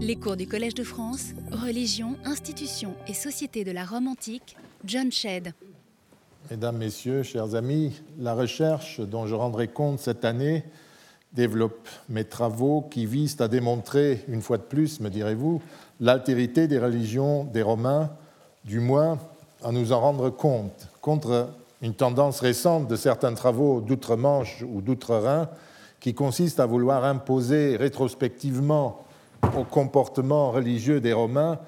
Les cours du Collège de France, Religion, Institutions et Société de la Rome antique, John Shedd. Mesdames, Messieurs, chers amis, la recherche dont je rendrai compte cette année développe mes travaux qui visent à démontrer, une fois de plus, me direz-vous, l'altérité des religions des Romains, du moins à nous en rendre compte, contre une tendance récente de certains travaux d'outre-Manche ou d'outre-Rhin qui consiste à vouloir imposer rétrospectivement au comportement religieux des Romains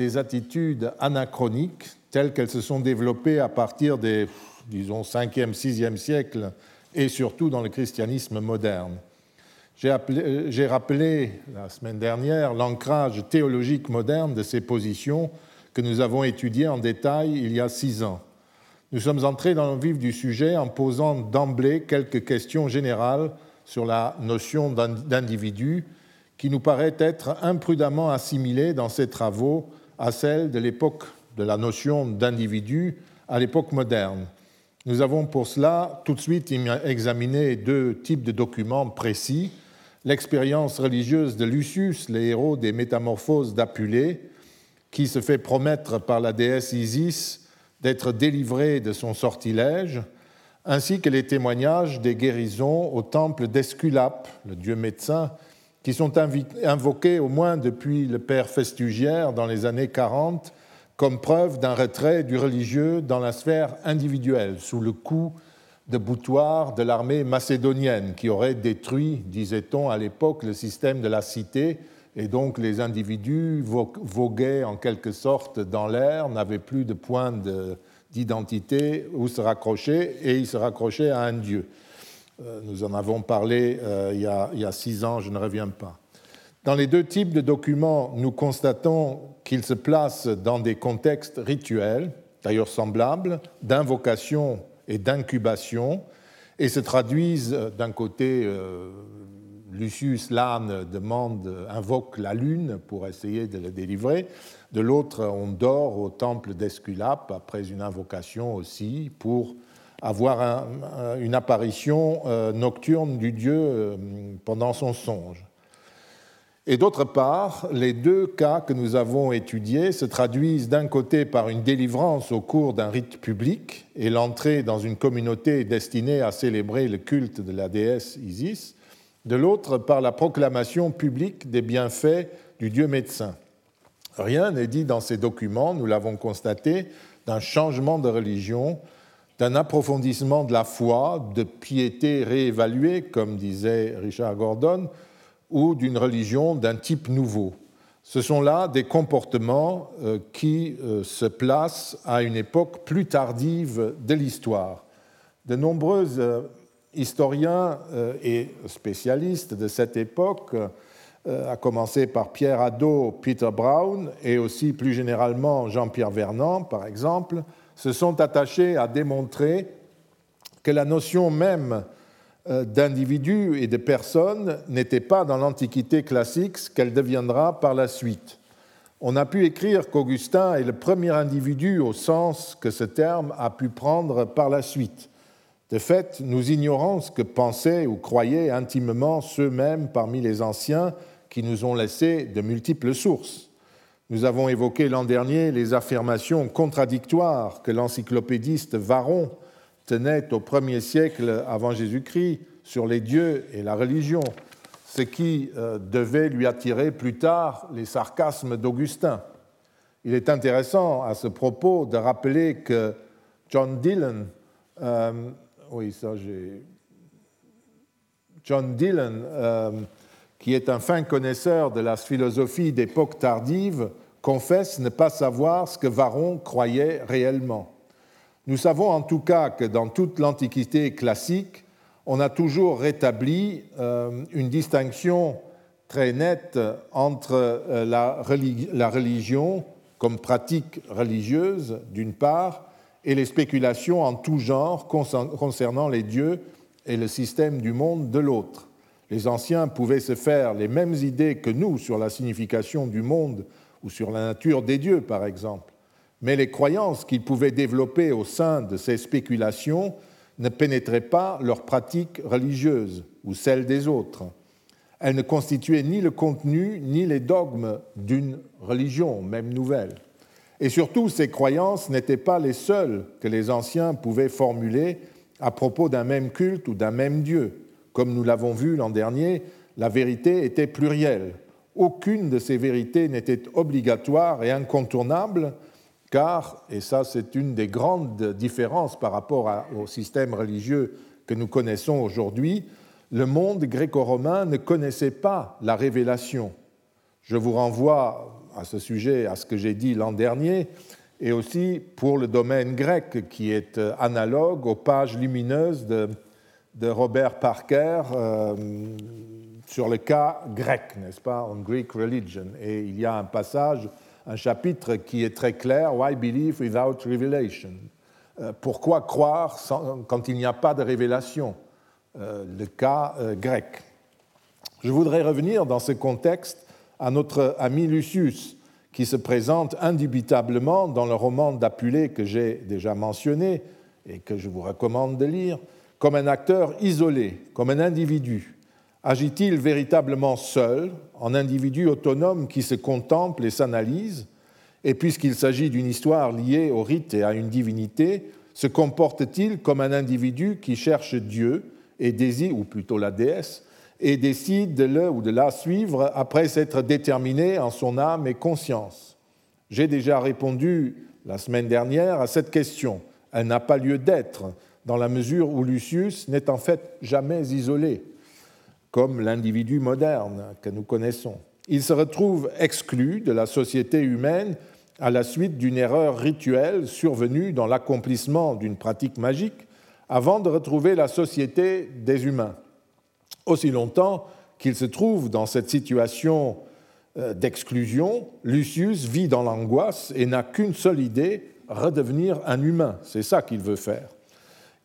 des attitudes anachroniques telles qu'elles se sont développées à partir des, disons, 5e, 6e siècle et surtout dans le christianisme moderne. J'ai rappelé la semaine dernière l'ancrage théologique moderne de ces positions que nous avons étudiées en détail il y a six ans. Nous sommes entrés dans le vif du sujet en posant d'emblée quelques questions générales sur la notion d'individu qui nous paraît être imprudemment assimilée dans ses travaux à celle de l'époque de la notion d'individu à l'époque moderne. Nous avons pour cela tout de suite examiné deux types de documents précis. L'expérience religieuse de Lucius, le héros des métamorphoses d'Apulée, qui se fait promettre par la déesse Isis d'être délivré de son sortilège, ainsi que les témoignages des guérisons au temple d'Esculape, le dieu médecin, qui sont invoqués au moins depuis le père Festugière dans les années 40 comme preuve d'un retrait du religieux dans la sphère individuelle, sous le coup de boutoir de l'armée macédonienne qui aurait détruit, disait-on à l'époque, le système de la cité, et donc les individus voguaient en quelque sorte dans l'air, n'avaient plus de point d'identité où se raccrocher, et ils se raccrochaient à un dieu. Euh, nous en avons parlé euh, il y a six ans, je ne reviens pas. Dans les deux types de documents, nous constatons qu'ils se placent dans des contextes rituels, d'ailleurs semblables, d'invocation et d'incubation, et se traduisent euh, d'un côté, Lucius l'âne demande, invoque la lune pour essayer de le délivrer, de l'autre, on dort au temple d'Esculape après une invocation aussi pour avoir une apparition euh, nocturne du dieu euh, pendant son songe. Et d'autre part, les deux cas que nous avons étudiés se traduisent d'un côté par une délivrance au cours d'un rite public et l'entrée dans une communauté destinée à célébrer le culte de la déesse Isis, de l'autre par la proclamation publique des bienfaits du dieu médecin. Rien n'est dit dans ces documents, nous l'avons constaté, d'un changement de religion d'un approfondissement de la foi, de piété réévaluée, comme disait Richard Gordon, ou d'une religion d'un type nouveau. Ce sont là des comportements euh, qui euh, se placent à une époque plus tardive de l'histoire. De nombreux euh, historiens et spécialistes de cette époque, à commencer par Pierre Hadot, Peter Brown et aussi plus généralement Jean-Pierre Vernant, par exemple, se sont attachés à démontrer que la notion même euh, d'individu et de personne n'était pas dans l'Antiquité classique ce qu'elle deviendra par la suite. On a pu écrire qu'Augustin est le premier individu au sens que ce terme a pu prendre par la suite. De fait, nous ignorons ce que pensaient ou croyaient intimement ceux-mêmes parmi les anciens qui nous ont laissé de multiples sources. Nous avons évoqué l'an dernier les affirmations contradictoires que l'encyclopédiste Varron tenait au premier siècle avant Jésus-Christ sur les dieux et la religion, ce qui euh, devait lui attirer plus tard les sarcasmes d'Augustin. Il est intéressant à ce propos de rappeler que John Dillon, euh, oui. John Dillon, euh, qui est un fin connaisseur de la philosophie d'époque tardive, confesse ne pas savoir ce que Varron croyait réellement. Nous savons en tout cas que dans toute l'Antiquité classique, on a toujours rétabli euh, une distinction très nette entre euh, la, religion comme pratique religieuse, d'une part, et les spéculations en tout genre concernant les dieux et le système du monde de l'autre. Les anciens pouvaient se faire les mêmes idées que nous sur la signification du monde ou sur la nature des dieux, par exemple. Mais les croyances qu'ils pouvaient développer au sein de ces spéculations ne pénétraient pas leurs pratiques religieuses ou celles des autres. Elle ne constituait ni le contenu ni les dogmes d'une religion, même nouvelle. Et surtout, ces croyances n'étaient pas les seules que les anciens pouvaient formuler à propos d'un même culte ou d'un même Dieu. Comme nous l'avons vu l'an dernier, la vérité était plurielle. Aucune de ces vérités n'était obligatoire et incontournable, car, et ça c'est une des grandes différences par rapport au système religieux que nous connaissons aujourd'hui, le monde gréco-romain ne connaissait pas la révélation. Je vous renvoie à ce sujet à ce que j'ai dit l'an dernier, et aussi pour le domaine grec qui est euh, analogue aux pages lumineuses de, Robert Parker euh, sur le cas grec, n'est-ce pas, on Greek religion. Et il y a un passage, un chapitre qui est très clair, Why believe without revelation? Euh, Pourquoi croire quand il n'y a pas de révélation? Le cas grec. Je voudrais revenir dans ce contexte à notre ami Lucius, qui se présente indubitablement dans le roman d'Apulée que j'ai déjà mentionné et que je vous recommande de lire, comme un acteur isolé, comme un individu. Agit-il véritablement seul, en individu autonome qui se contemple et s'analyse Et puisqu'il s'agit d'une histoire liée au rite et à une divinité, se comporte-t-il comme un individu qui cherche Dieu et désire, ou plutôt la déesse, et décide de le ou de la suivre après s'être déterminé en son âme et conscience. J'ai déjà répondu la semaine dernière à cette question. Elle n'a pas lieu d'être, dans la mesure où Lucius n'est en fait jamais isolé, comme l'individu moderne que nous connaissons. Il se retrouve exclu de la société humaine à la suite d'une erreur rituelle survenue dans l'accomplissement d'une pratique magique avant de retrouver la société des humains aussi longtemps qu'il se trouve dans cette situation euh, d'exclusion, Lucius vit dans l'angoisse et n'a qu'une seule idée, redevenir un humain. C'est ça qu'il veut faire.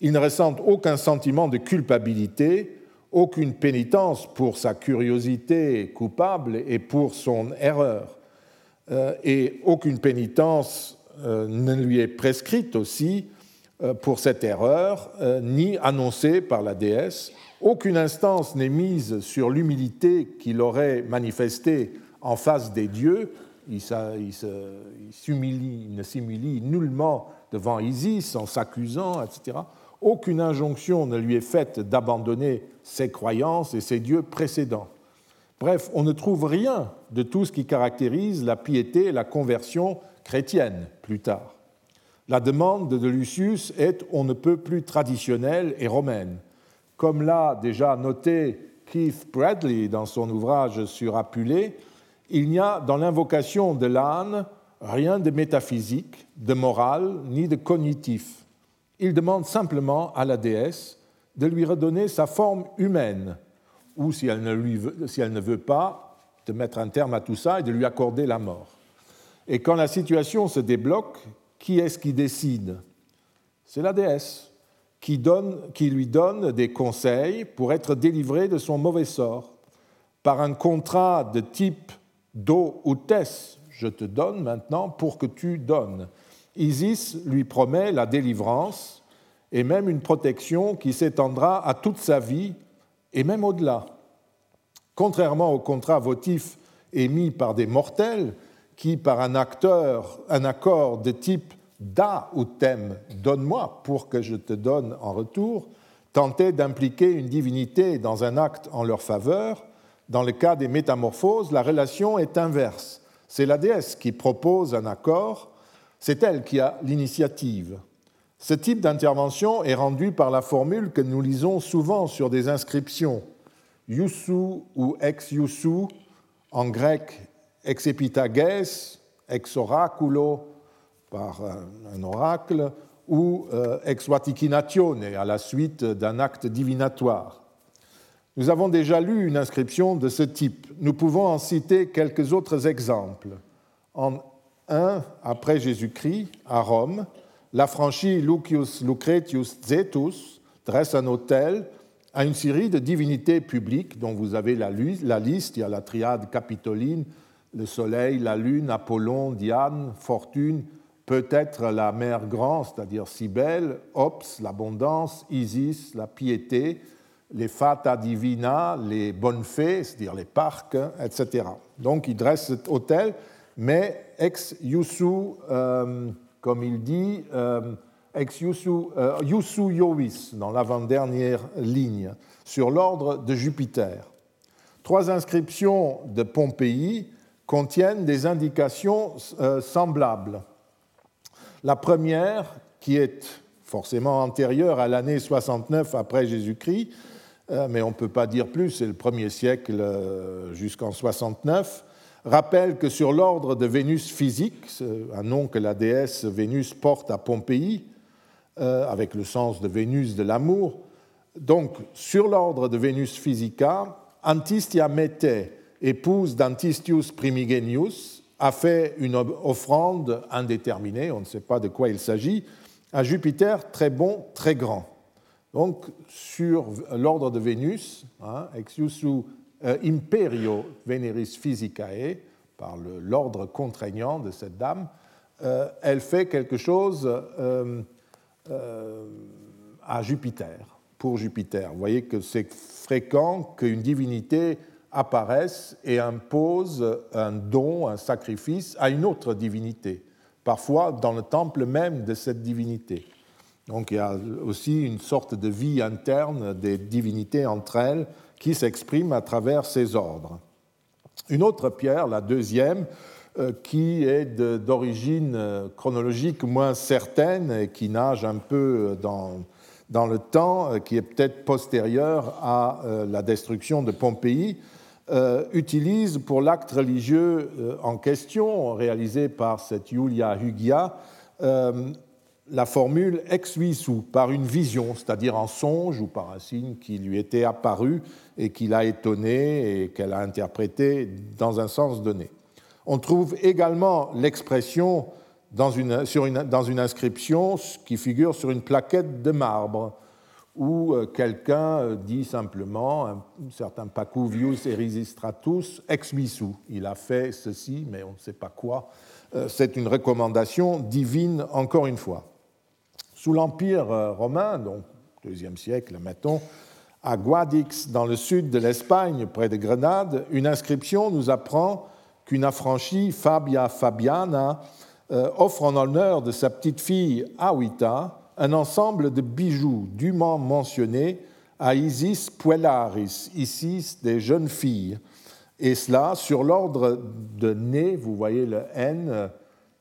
Il ne ressent aucun sentiment de culpabilité, aucune pénitence pour sa curiosité coupable et pour son erreur. Euh, et aucune pénitence euh, ne lui est prescrite aussi pour cette erreur, ni annoncée par la déesse, aucune instance n'est mise sur l'humilité qu'il aurait manifestée en face des dieux. Il, ne s'humilie nullement devant Isis en s'accusant, etc. Aucune injonction ne lui est faite d'abandonner ses croyances et ses dieux précédents. Bref, on ne trouve rien de tout ce qui caractérise la piété et la conversion chrétienne plus tard. La demande de Lucius est on ne peut plus traditionnelle et romaine. Comme l'a déjà noté Keith Bradley dans son ouvrage sur Apulée, il n'y a dans l'invocation de l'âne rien de métaphysique, de moral, ni de cognitif. Il demande simplement à la déesse de lui redonner sa forme humaine, ou si elle ne, veut, pas, de mettre un terme à tout ça et de lui accorder la mort. Et quand la situation se débloque, qui est-ce qui décide? C'est la déesse qui, lui donne des conseils pour être délivré de son mauvais sort. Par un contrat de type do ou tes, je te donne maintenant pour que tu donnes. Isis lui promet la délivrance et même une protection qui s'étendra à toute sa vie et même au-delà. Contrairement au contrat votif émis par des mortels qui, par un, acteur, un accord de type da ou tem, donne-moi pour que je te donne en retour, tenter d'impliquer une divinité dans un acte en leur faveur, dans le cas des métamorphoses, la relation est inverse. C'est la déesse qui propose un accord, c'est elle qui a l'initiative. Ce type d'intervention est rendu par la formule que nous lisons souvent sur des inscriptions, yusu ou ex yusu, en grec ex epitages, ex oraculo, par un oracle, ou euh, ex vaticinatione, à la suite d'un acte divinatoire. Nous avons déjà lu une inscription de ce type. Nous pouvons en citer quelques autres exemples. En 1 après Jésus-Christ, à Rome, l'affranchi Lucius Lucretius Zetus dresse un hôtel à une série de divinités publiques dont vous avez la, liste. Il y a la triade capitoline, le soleil, la lune, Apollon, Diane, Fortune, peut-être la mère grande, c'est-à-dire Cybèle, Ops, l'abondance, Isis, la piété, les fata divina, les bonnes fées, c'est-à-dire les parcs, etc. Donc il dresse cet hôtel, mais ex yusu, euh, comme il dit, euh, ex yusu, euh, yovis, dans l'avant-dernière ligne, sur l'ordre de Jupiter. Trois inscriptions de Pompéi contiennent des indications semblables. La première, qui est forcément antérieure à l'année 69 après Jésus-Christ, euh, mais on ne peut pas dire plus, c'est le premier siècle euh, jusqu'en 69, rappelle que sur l'ordre de Vénus physique, un nom que la déesse Vénus porte à Pompéi, euh, avec le sens de Vénus de l'amour, donc sur l'ordre de Vénus physica, Antistia Mete, épouse d'Antistius Primigenius, a fait une offrande indéterminée, on ne sait pas de quoi il s'agit, à Jupiter très bon, très grand. Donc, sur l'ordre de Vénus, hein, imperio Veneris physicae, par l'ordre contraignant de cette dame, euh, elle fait quelque chose euh, à Jupiter, pour Jupiter. Vous voyez que c'est fréquent qu'une divinité apparaissent et imposent un don, un sacrifice à une autre divinité, parfois dans le temple même de cette divinité. Donc il y a aussi une sorte de vie interne des divinités entre elles qui s'exprime à travers ces ordres. Une autre pierre, la deuxième, euh, qui est d'origine euh, chronologique moins certaine et qui nage un peu dans, dans le temps, euh, qui est peut-être postérieure à la destruction de Pompéi, euh, utilise pour l'acte religieux euh, en question, réalisé par cette Julia Hugia, euh, la formule ex visu, par une vision, c'est-à-dire en songe ou par un signe qui lui était apparu et qui l'a étonné et qu'elle a interprété dans un sens donné. On trouve également l'expression dans une, dans une inscription qui figure sur une plaquette de marbre où euh, quelqu'un euh, dit simplement, un certain Pacuvius erisistratus ex visu. Il a fait ceci, mais on ne sait pas quoi. Euh, c'est une recommandation divine, encore une fois. Sous l'Empire romain, donc deuxième siècle, mettons, à Guadix, dans le sud de l'Espagne, près de Grenade, une inscription nous apprend qu'une affranchie, Fabia Fabiana, offre en honneur de sa petite fille Awita un ensemble de bijoux dûment mentionnés à Isis Puellaris, Isis des jeunes filles, et cela sur l'ordre de nez, vous voyez le N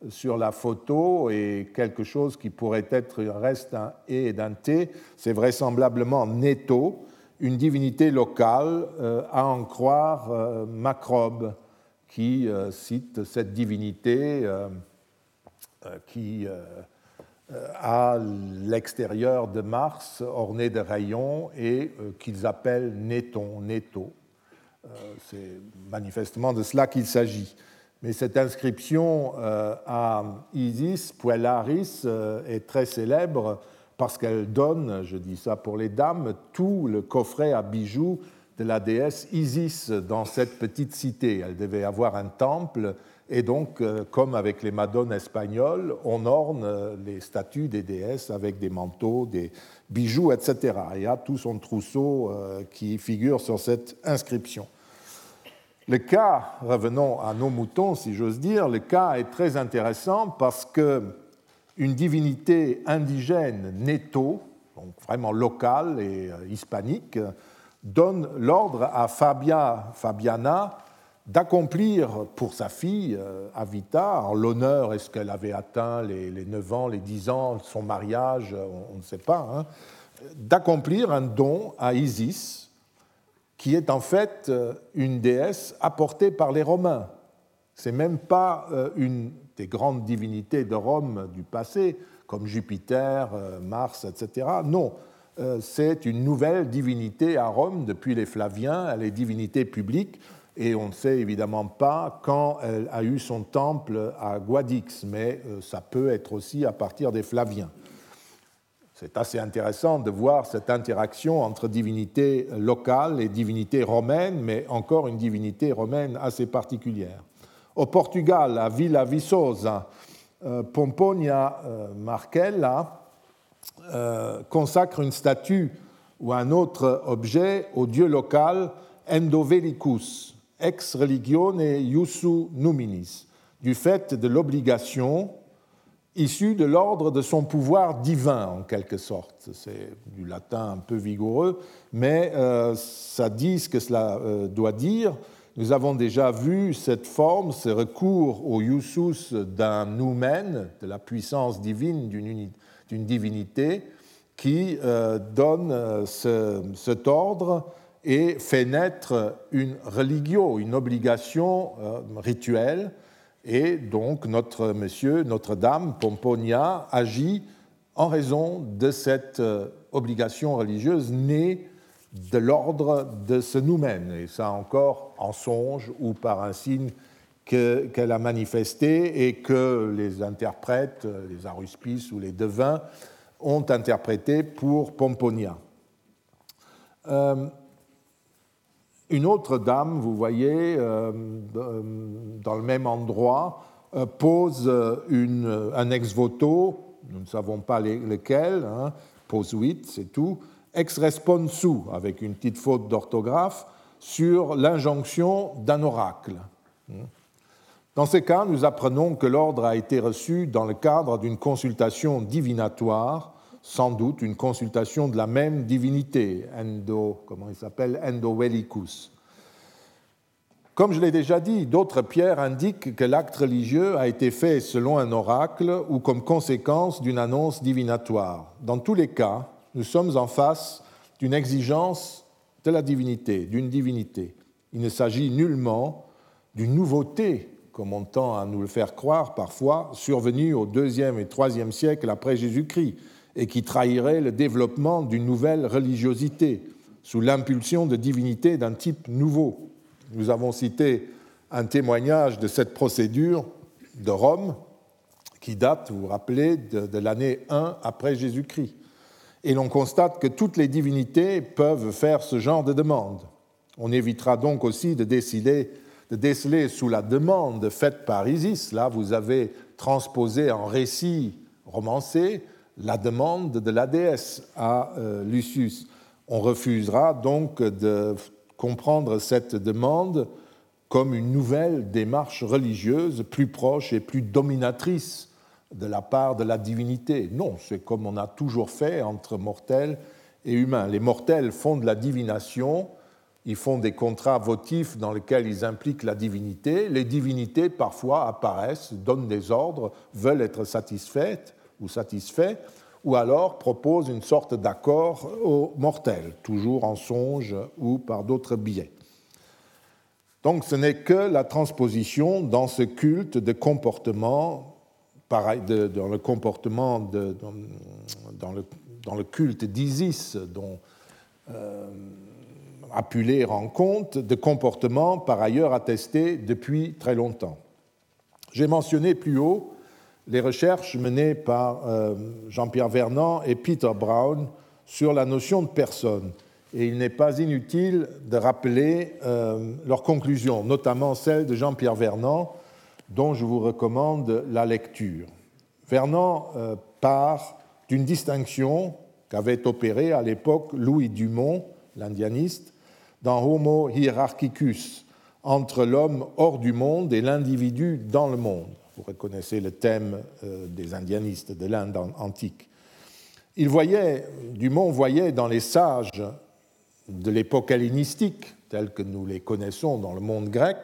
sur la photo, et quelque chose qui pourrait être reste d'un E et d'un T, c'est vraisemblablement Neto, une divinité locale, euh, à en croire euh, Macrobe, qui euh, cite cette divinité qui à l'extérieur de Mars, orné de rayons, et qu'ils appellent Néton, Néto. C'est manifestement de cela qu'il s'agit. Mais cette inscription à Isis, Puellaris, est très célèbre parce qu'elle donne, je dis ça pour les dames, tout le coffret à bijoux de la déesse Isis dans cette petite cité. Elle devait avoir un temple et donc, euh, comme avec les madones espagnoles, on orne euh, les statues des déesses avec des manteaux, des bijoux, etc. Il y a tout son trousseau euh, qui figure sur cette inscription. Le cas, revenons à nos moutons si j'ose dire, le cas est très intéressant parce que une divinité indigène netto, donc vraiment locale et hispanique, donne l'ordre à Fabia, Fabiana d'accomplir pour sa fille euh, Avita, en l'honneur, est-ce qu'elle avait atteint les, 9 ans, les 10 ans, son mariage, on, ne sait pas, hein, d'accomplir un don à Isis, qui est en fait euh, une déesse apportée par les Romains. C'est même pas euh, une des grandes divinités de Rome du passé, comme Jupiter, Mars, etc. Non, c'est une nouvelle divinité à Rome depuis les Flaviens, elle est divinité publique et on ne sait évidemment pas quand elle a eu son temple à Guadix, mais euh, ça peut être aussi à partir des Flaviens. C'est assez intéressant de voir cette interaction entre divinité locale et divinité romaine, mais encore une divinité romaine assez particulière. Au Portugal, à Villa Viçosa, euh, Pomponia euh, Marquella consacre une statue ou un autre objet au dieu local Endovelicus, ex religione iussu numinis, du fait de l'obligation issue de l'ordre de son pouvoir divin, en quelque sorte. C'est du latin un peu vigoureux, mais euh, ça dit ce que cela euh, doit dire. Nous avons déjà vu cette forme, ce recours au iusus d'un noumen, de la puissance divine d'une divinité, qui euh, donne cet ordre et fait naître une religio, une obligation rituelle. Et donc notre monsieur, Notre-Dame, Pomponia, agit en raison de cette euh, obligation religieuse née de l'ordre de ce noumen, et ça encore en songe ou par un signe qu'elle a manifesté et que les interprètes, les aruspices ou les devins ont interprété pour Pomponia. Euh, une autre dame, vous voyez, euh, dans le même endroit, euh, pose un ex-voto, nous ne savons pas lequel, hein, pose 8, c'est tout, ex responsu, avec une petite faute d'orthographe, sur l'injonction d'un oracle. Dans ces cas, nous apprenons que l'ordre a été reçu dans le cadre d'une consultation divinatoire sans doute une consultation de la même divinité, Endo, comment il s'appelle, Endovelicus. Comme je l'ai déjà dit, d'autres pierres indiquent que l'acte religieux a été fait selon un oracle ou comme conséquence d'une annonce divinatoire. Dans tous les cas, nous sommes en face d'une exigence de la divinité, d'une divinité. Il ne s'agit nullement d'une nouveauté, comme on tend à nous le faire croire parfois, survenue au deuxième et troisième siècle après Jésus-Christ et qui trahirait le développement d'une nouvelle religiosité sous l'impulsion de divinités d'un type nouveau. Nous avons cité un témoignage de cette procédure de Rome qui date, vous vous rappelez, de, l'année 1 après Jésus-Christ. Et l'on constate que toutes les divinités peuvent faire ce genre de demande. On évitera donc aussi de, décider, de déceler sous la demande faite par Isis, là vous avez transposé en récit romancé la demande de la déesse à euh, Lucius. On refusera donc de comprendre cette demande comme une nouvelle démarche religieuse plus proche et plus dominatrice de la part de la divinité. Non, c'est comme on a toujours fait entre mortels et humains. Les mortels font de la divination, ils font des contrats votifs dans lesquels ils impliquent la divinité. Les divinités parfois apparaissent, donnent des ordres, veulent être satisfaites ou satisfait, ou alors propose une sorte d'accord aux mortels, toujours en songe ou par d'autres biais. Donc ce n'est que la transposition dans ce culte de comportement, pareil, dans le comportement, de, dans, le, dans, le, culte d'Isis, dont euh, Apulé rend compte, de comportements par ailleurs attestés depuis très longtemps. J'ai mentionné plus haut les recherches menées par euh, Jean-Pierre Vernant et Peter Brown sur la notion de personne. Et il n'est pas inutile de rappeler euh, leurs conclusions, notamment celles de Jean-Pierre Vernant, dont je vous recommande la lecture. Vernant euh, part d'une distinction qu'avait opérée à l'époque Louis Dumont, l'indianiste, dans Homo hierarchicus, entre l'homme hors du monde et l'individu dans le monde. Vous reconnaissez le thème euh, des indianistes de l'Inde antique. Il voyait, Dumont voyait dans les sages de l'époque hellénistique, tels que nous les connaissons dans le monde grec,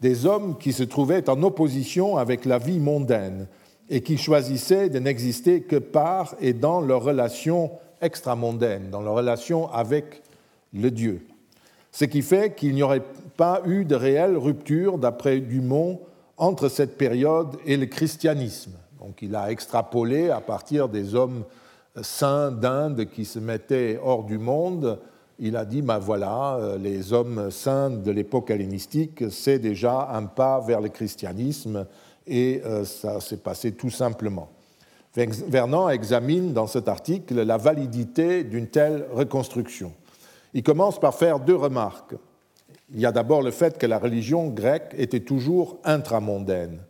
des hommes qui se trouvaient en opposition avec la vie mondaine et qui choisissaient de n'exister que par et dans leur relation extramondaine, dans leur relation avec le Dieu. Ce qui fait qu'il n'y aurait pas eu de réelle rupture, d'après Dumont, entre cette période et le christianisme. Donc il a extrapolé à partir des hommes saints d'Inde qui se mettaient hors du monde. Il a dit, ben voilà, euh, les hommes saints de l'époque hellénistique, c'est déjà un pas vers le christianisme et euh, ça s'est passé tout simplement. Vernant examine dans cet article la validité d'une telle reconstruction. Il commence par faire deux remarques. Il y a d'abord le fait que la religion grecque était toujours intramondaine.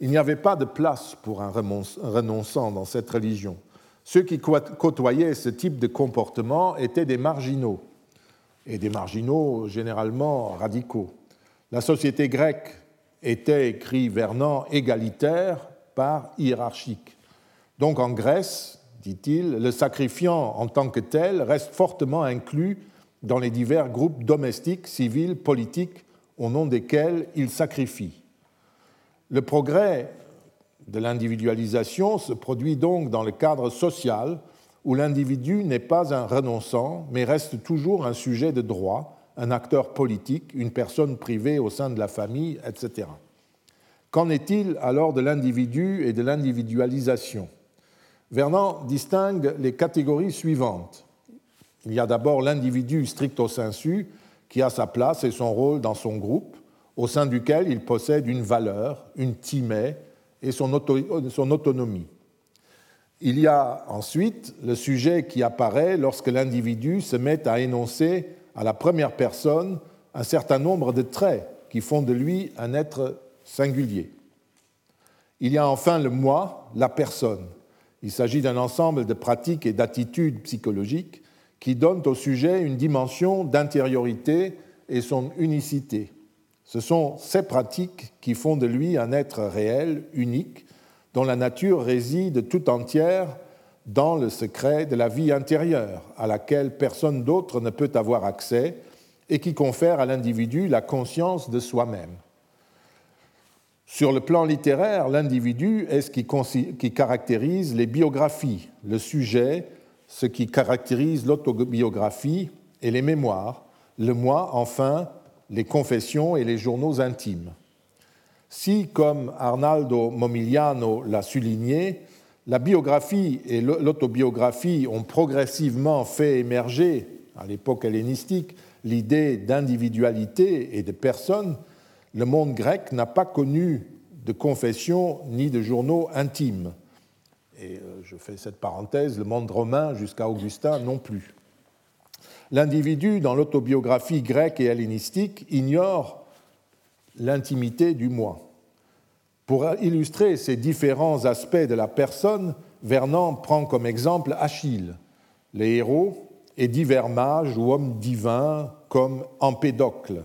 Il n'y avait pas de place pour un renonçant dans cette religion. Ceux qui côtoyaient ce type de comportement étaient des marginaux, et des marginaux généralement radicaux. La société grecque était, écrit Vernon, égalitaire par hiérarchique. Donc en Grèce, dit-il, le sacrifiant en tant que tel reste fortement inclus dans les divers groupes domestiques, civils, politiques, au nom desquels il sacrifie. Le progrès de l'individualisation se produit donc dans le cadre social où l'individu n'est pas un renonçant, mais reste toujours un sujet de droit, un acteur politique, une personne privée au sein de la famille, etc. Qu'en est-il alors de l'individu et de l'individualisation? Vernon distingue les catégories suivantes. Il y a d'abord l'individu stricto sensu qui a sa place et son rôle dans son groupe, au sein duquel il possède une valeur, une timée et son, autonomie. Il y a ensuite le sujet qui apparaît lorsque l'individu se met à énoncer à la première personne un certain nombre de traits qui font de lui un être singulier. Il y a enfin le moi, la personne. Il s'agit d'un ensemble de pratiques et d'attitudes psychologiques qui donnent au sujet une dimension d'intériorité et son unicité. Ce sont ces pratiques qui font de lui un être réel, unique, dont la nature réside tout entière dans le secret de la vie intérieure, à laquelle personne d'autre ne peut avoir accès, et qui confère à l'individu la conscience de soi-même. Sur le plan littéraire, l'individu est ce qui, caractérise les biographies, le sujet, ce qui caractérise l'autobiographie et les mémoires, le moi, enfin, les confessions et les journaux intimes. Si, comme Arnaldo Momigliano l'a souligné, la biographie et l'autobiographie ont progressivement fait émerger, à l'époque hellénistique, l'idée d'individualité et de personne, le monde grec n'a pas connu de confessions ni de journaux intimes. Et euh, je fais cette parenthèse, le monde romain jusqu'à Augustin non plus. L'individu, dans l'autobiographie grecque et hellénistique, ignore l'intimité du moi. Pour illustrer ces différents aspects de la personne, Vernon prend comme exemple Achille, les héros, et divers mages ou hommes divins comme Empédocle.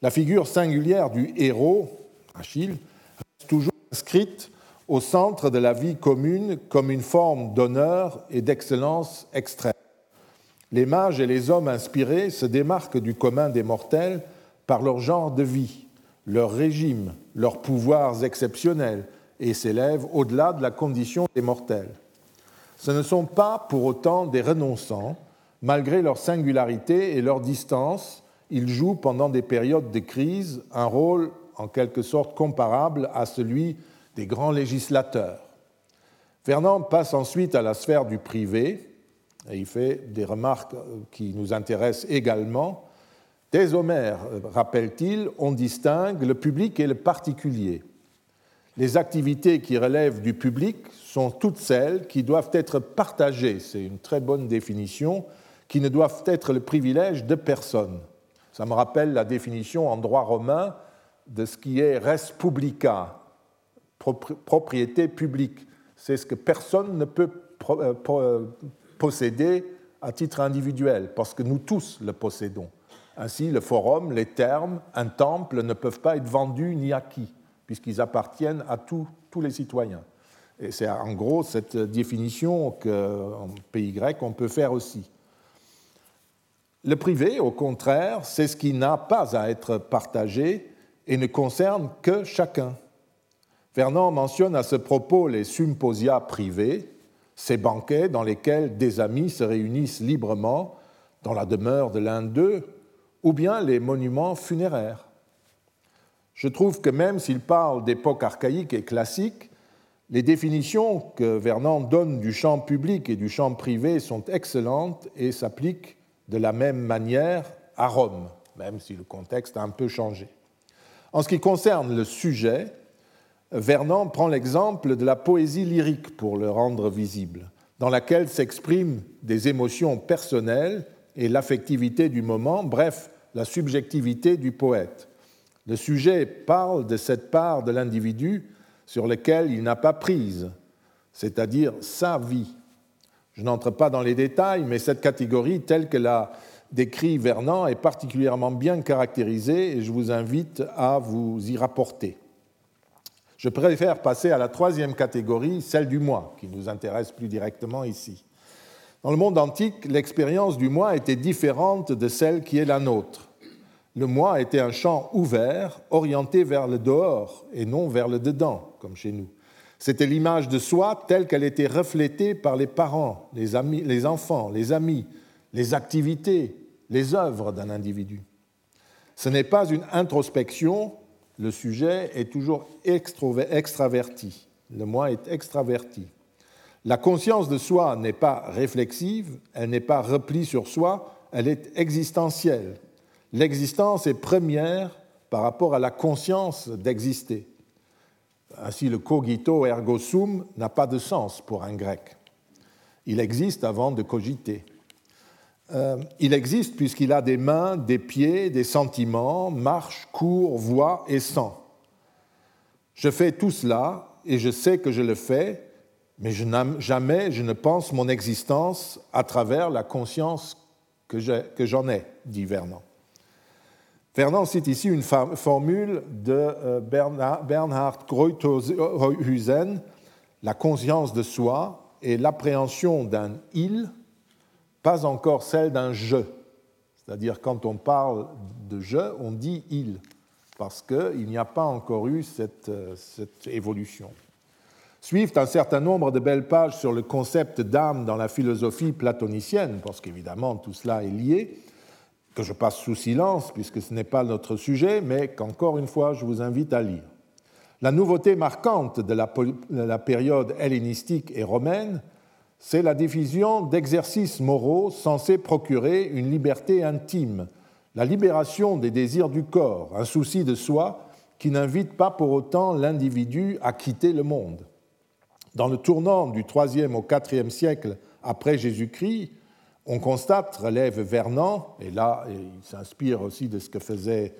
La figure singulière du héros, Achille, reste toujours inscrite au centre de la vie commune comme une forme d'honneur et d'excellence extrême. Les mages et les hommes inspirés se démarquent du commun des mortels par leur genre de vie, leur régime, leurs pouvoirs exceptionnels et s'élèvent au-delà de la condition des mortels. Ce ne sont pas pour autant des renonçants, malgré leur singularité et leur distance, ils jouent pendant des périodes de crise un rôle en quelque sorte comparable à celui des grands législateurs. Fernand passe ensuite à la sphère du privé, et il fait des remarques qui nous intéressent également. Dès Homère, rappelle-t-il, on distingue le public et le particulier. Les activités qui relèvent du public sont toutes celles qui doivent être partagées, c'est une très bonne définition, qui ne doivent être le privilège de personne. Ça me rappelle la définition en droit romain de ce qui est res publica, propriété publique. C'est ce que personne ne peut euh, euh, posséder à titre individuel, parce que nous tous le possédons. Ainsi, le forum, les termes, un temple ne peuvent pas être vendus ni acquis, puisqu'ils appartiennent à tous, tous les citoyens. Et c'est en gros cette définition qu'en pays grec, on peut faire aussi. Le privé, au contraire, c'est ce qui n'a pas à être partagé et ne concerne que chacun. Vernon mentionne à ce propos les symposia privés, ces banquets dans lesquels des amis se réunissent librement dans la demeure de l'un d'eux, ou bien les monuments funéraires. Je trouve que même s'il parle d'époque archaïque et classique, les définitions que Vernon donne du champ public et du champ privé sont excellentes et s'appliquent de la même manière à Rome, même si le contexte a un peu changé. En ce qui concerne le sujet, Vernon prend l'exemple de la poésie lyrique pour le rendre visible, dans laquelle s'expriment des émotions personnelles et l'affectivité du moment, bref, la subjectivité du poète. Le sujet parle de cette part de l'individu sur laquelle il n'a pas prise, c'est-à-dire sa vie, Je n'entre pas dans les détails, mais cette catégorie, telle que l'a décrit Vernant, est particulièrement bien caractérisée et je vous invite à vous y rapporter. Je préfère passer à la troisième catégorie, celle du moi, qui nous intéresse plus directement ici. Dans le monde antique, l'expérience du moi était différente de celle qui est la nôtre. Le moi était un champ ouvert, orienté vers le dehors et non vers le dedans, comme chez nous. C'était l'image de soi telle qu'elle était reflétée par les parents, les, enfants, les amis, les activités, les œuvres d'un individu. Ce n'est pas une introspection, le sujet est toujours extraverti. Le moi est extraverti. La conscience de soi n'est pas réflexive, elle n'est pas replie sur soi, elle est existentielle. L'existence est première par rapport à la conscience d'exister. Ainsi, le cogito ergo sum n'a pas de sens pour un grec. Il existe avant de cogiter. Euh, il existe puisqu'il a des mains, des pieds, des sentiments, marche, court, voit et sent. Je fais tout cela et je sais que je le fais, mais jamais je ne pense mon existence à travers la conscience que j'en ai, dit Vernon. Vernon cite ici une formule de euh, Bernhard Greuterhusen, la conscience de soi et l'appréhension d'un il pas encore celle d'un je. C'est-à-dire quand on parle de je, on dit il, parce qu'il n'y a pas encore eu cette, euh, cette évolution. Suivent un certain nombre de belles pages sur le concept d'âme dans la philosophie platonicienne, parce qu'évidemment tout cela est lié, que je passe sous silence puisque ce n'est pas notre sujet, mais qu'encore une fois je vous invite à lire. La nouveauté marquante de la période hellénistique et romaine, c'est la diffusion d'exercices moraux censés procurer une liberté intime, la libération des désirs du corps, un souci de soi qui n'invite pas pour autant l'individu à quitter le monde. Dans le tournant du IIIe au IVe siècle après Jésus-Christ, on constate, relève Vernant, et là il s'inspire aussi de ce que faisait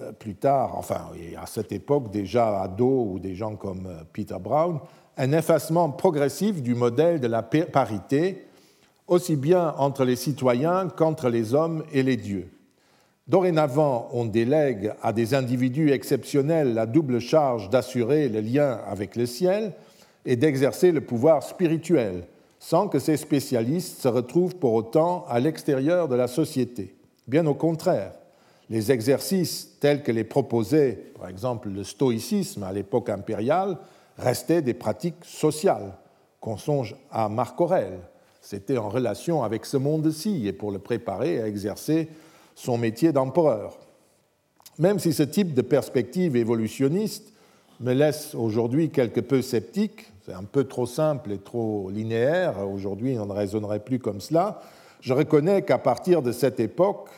euh, plus tard, enfin à cette époque déjà ado ou des gens comme euh, Peter Brown, un effacement progressif du modèle de la parité, aussi bien entre les citoyens qu'entre les hommes et les dieux. Dorénavant, on délègue à des individus exceptionnels la double charge d'assurer le lien avec le ciel et d'exercer le pouvoir spirituel, sans que ces spécialistes se retrouvent pour autant à l'extérieur de la société. Bien au contraire, les exercices tels que les proposait, par exemple, le stoïcisme à l'époque impériale, restaient des pratiques sociales. Qu'on songe à Marc Aurèle. C'était en relation avec ce monde-ci et pour le préparer à exercer son métier d'empereur. Même si ce type de perspective évolutionniste me laisse aujourd'hui quelque peu sceptique, c'est un peu trop simple et trop linéaire, aujourd'hui on ne raisonnerait plus comme cela, je reconnais qu'à partir de cette époque,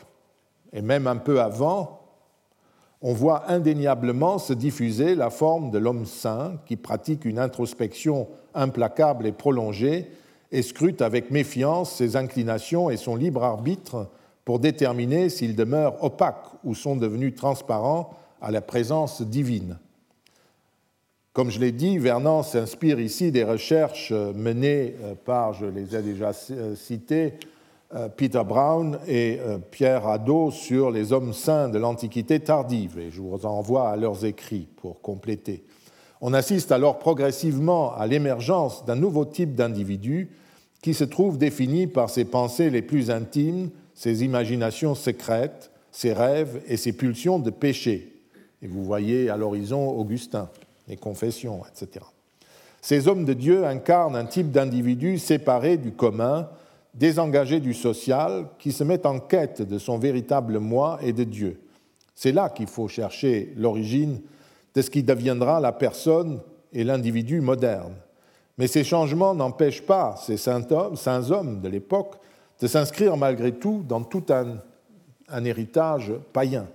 et même un peu avant, on voit indéniablement se diffuser la forme de l'homme saint qui pratique une introspection implacable et prolongée et scrute avec méfiance ses inclinations et son libre arbitre pour déterminer s'ils demeurent opaques ou sont devenus transparents à la présence divine. Comme je l'ai dit, Vernon s'inspire ici des recherches menées par, je les ai déjà citées, euh, Peter Brown et euh, Pierre Hadot sur les hommes saints de l'Antiquité tardive, et je vous envoie à leurs écrits pour compléter. On assiste alors progressivement à l'émergence d'un nouveau type d'individu qui se trouve défini par ses pensées les plus intimes, ses imaginations secrètes, ses rêves et ses pulsions de péché. Et vous voyez à l'horizon Augustin, les confessions, etc. Ces hommes de Dieu incarnent un type d'individu séparé du commun, désengagé du social, qui se met en quête de son véritable moi et de Dieu. C'est là qu'il faut chercher l'origine de ce qui deviendra la personne et l'individu moderne. Mais ces changements n'empêchent pas ces saints hommes, de l'époque de s'inscrire malgré tout dans tout un, héritage païen.